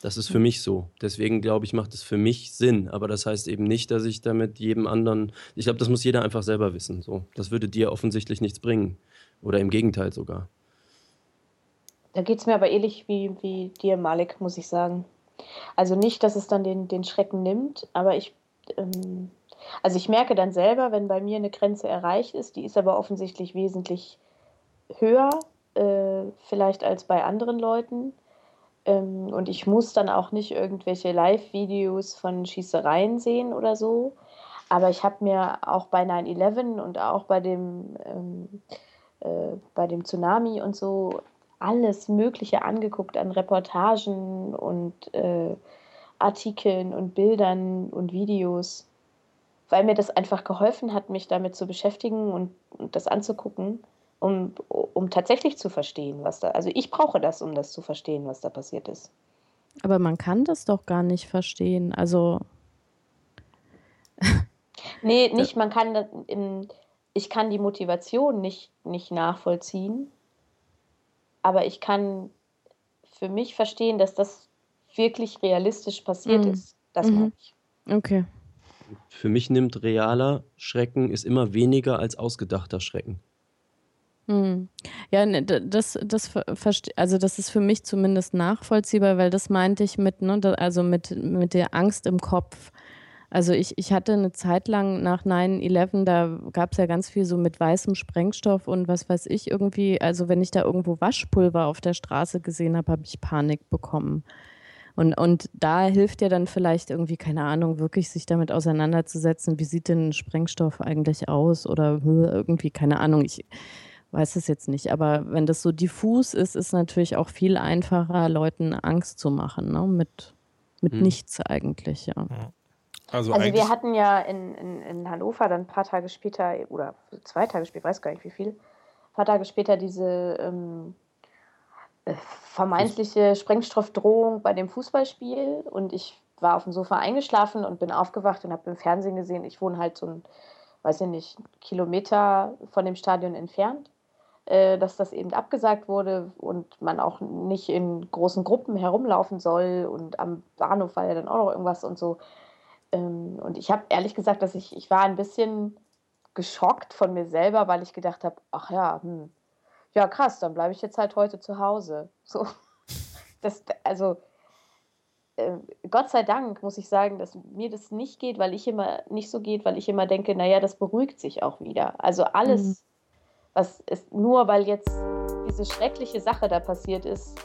Das ist für mich so. Deswegen glaube ich, macht es für mich Sinn. Aber das heißt eben nicht, dass ich damit jedem anderen. Ich glaube, das muss jeder einfach selber wissen. So. Das würde dir offensichtlich nichts bringen. Oder im Gegenteil sogar.
Da geht es mir aber ähnlich wie, wie dir, Malik, muss ich sagen. Also nicht, dass es dann den, den Schrecken nimmt, aber ich, ähm, also ich merke dann selber, wenn bei mir eine Grenze erreicht ist, die ist aber offensichtlich wesentlich höher, äh, vielleicht als bei anderen Leuten. Ähm, und ich muss dann auch nicht irgendwelche Live-Videos von Schießereien sehen oder so. Aber ich habe mir auch bei 9-11 und auch bei dem, ähm, äh, bei dem Tsunami und so alles Mögliche angeguckt an Reportagen und äh, Artikeln und Bildern und Videos, weil mir das einfach geholfen hat, mich damit zu beschäftigen und, und das anzugucken, um, um tatsächlich zu verstehen, was da. Also ich brauche das, um das zu verstehen, was da passiert ist.
Aber man kann das doch gar nicht verstehen. Also.
nee, <laughs> nicht, man kann das, ich kann die Motivation nicht, nicht nachvollziehen aber ich kann für mich verstehen, dass das wirklich realistisch passiert mhm. ist. Das mhm.
ich. Okay.
Für mich nimmt realer Schrecken ist immer weniger als ausgedachter Schrecken.
Hm. Ja, ne, das, das, also das ist für mich zumindest nachvollziehbar, weil das meinte ich mit, ne, also mit, mit der Angst im Kopf. Also ich, ich hatte eine Zeit lang nach 9-11, da gab es ja ganz viel so mit weißem Sprengstoff und was weiß ich irgendwie. Also wenn ich da irgendwo Waschpulver auf der Straße gesehen habe, habe ich Panik bekommen. Und, und da hilft ja dann vielleicht irgendwie, keine Ahnung, wirklich sich damit auseinanderzusetzen, wie sieht denn Sprengstoff eigentlich aus oder irgendwie, keine Ahnung, ich weiß es jetzt nicht. Aber wenn das so diffus ist, ist natürlich auch viel einfacher, Leuten Angst zu machen, ne? mit, mit hm. nichts eigentlich, ja. ja.
Also, also wir hatten ja in, in, in Hannover dann ein paar Tage später, oder zwei Tage später, weiß gar nicht wie viel, ein paar Tage später diese ähm, äh, vermeintliche Sprengstoffdrohung bei dem Fußballspiel und ich war auf dem Sofa eingeschlafen und bin aufgewacht und habe im Fernsehen gesehen, ich wohne halt so ein, weiß ich nicht, Kilometer von dem Stadion entfernt, äh, dass das eben abgesagt wurde und man auch nicht in großen Gruppen herumlaufen soll und am Bahnhof war ja dann auch noch irgendwas und so. Ähm, und ich habe ehrlich gesagt, dass ich, ich war ein bisschen geschockt von mir selber, weil ich gedacht habe, ach ja, hm, ja krass, dann bleibe ich jetzt halt heute zu Hause. So, <laughs> das, also äh, Gott sei Dank muss ich sagen, dass mir das nicht geht, weil ich immer nicht so geht, weil ich immer denke, naja, das beruhigt sich auch wieder. Also alles, mhm. was ist, nur weil jetzt diese schreckliche Sache da passiert ist,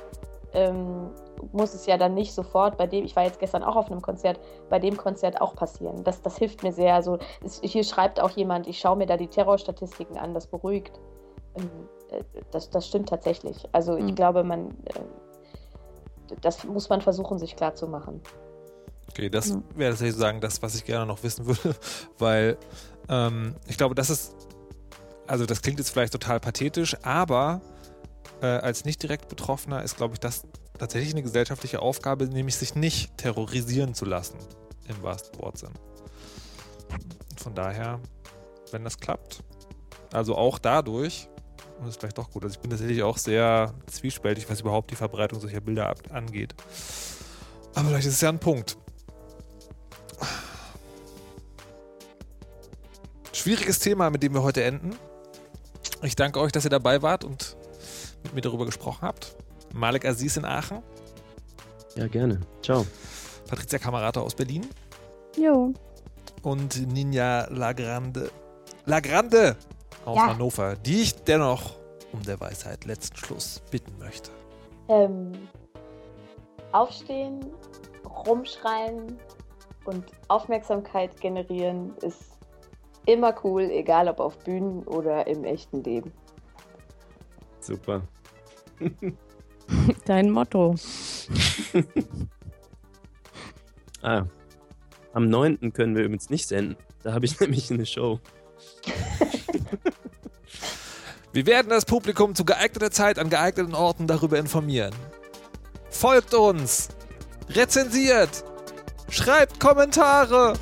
ähm, muss es ja dann nicht sofort bei dem, ich war jetzt gestern auch auf einem Konzert, bei dem Konzert auch passieren. Das, das hilft mir sehr. Also es, hier schreibt auch jemand, ich schaue mir da die Terrorstatistiken an, das beruhigt. Ähm, äh, das, das stimmt tatsächlich. Also ich mhm. glaube, man, äh, das muss man versuchen, sich klar zu machen.
Okay, das wäre tatsächlich sagen, das, was ich gerne noch wissen würde, <laughs> weil ähm, ich glaube, das ist, also das klingt jetzt vielleicht total pathetisch, aber äh, als nicht direkt Betroffener ist, glaube ich, das tatsächlich eine gesellschaftliche Aufgabe, nämlich sich nicht terrorisieren zu lassen, im wahrsten Wortsinn. Von daher, wenn das klappt, also auch dadurch, und das ist vielleicht doch gut, also ich bin tatsächlich auch sehr zwiespältig, was überhaupt die Verbreitung solcher Bilder angeht. Aber vielleicht ist es ja ein Punkt. Schwieriges Thema, mit dem wir heute enden. Ich danke euch, dass ihr dabei wart und mit mir darüber gesprochen habt. Malek Aziz in Aachen.
Ja, gerne. Ciao.
Patricia Kamerata aus Berlin.
Jo.
Und Ninja Lagrande. Lagrande aus ja. Hannover, die ich dennoch um der Weisheit letzten Schluss bitten möchte.
Ähm, aufstehen, rumschreien und Aufmerksamkeit generieren ist immer cool, egal ob auf Bühnen oder im echten Leben.
Super. <laughs>
Dein Motto. <laughs>
ah, am 9. können wir übrigens nicht senden. Da habe ich <laughs> nämlich eine Show. <laughs>
Wir werden das Publikum zu geeigneter Zeit an geeigneten Orten darüber informieren. Folgt uns! Rezensiert! Schreibt Kommentare!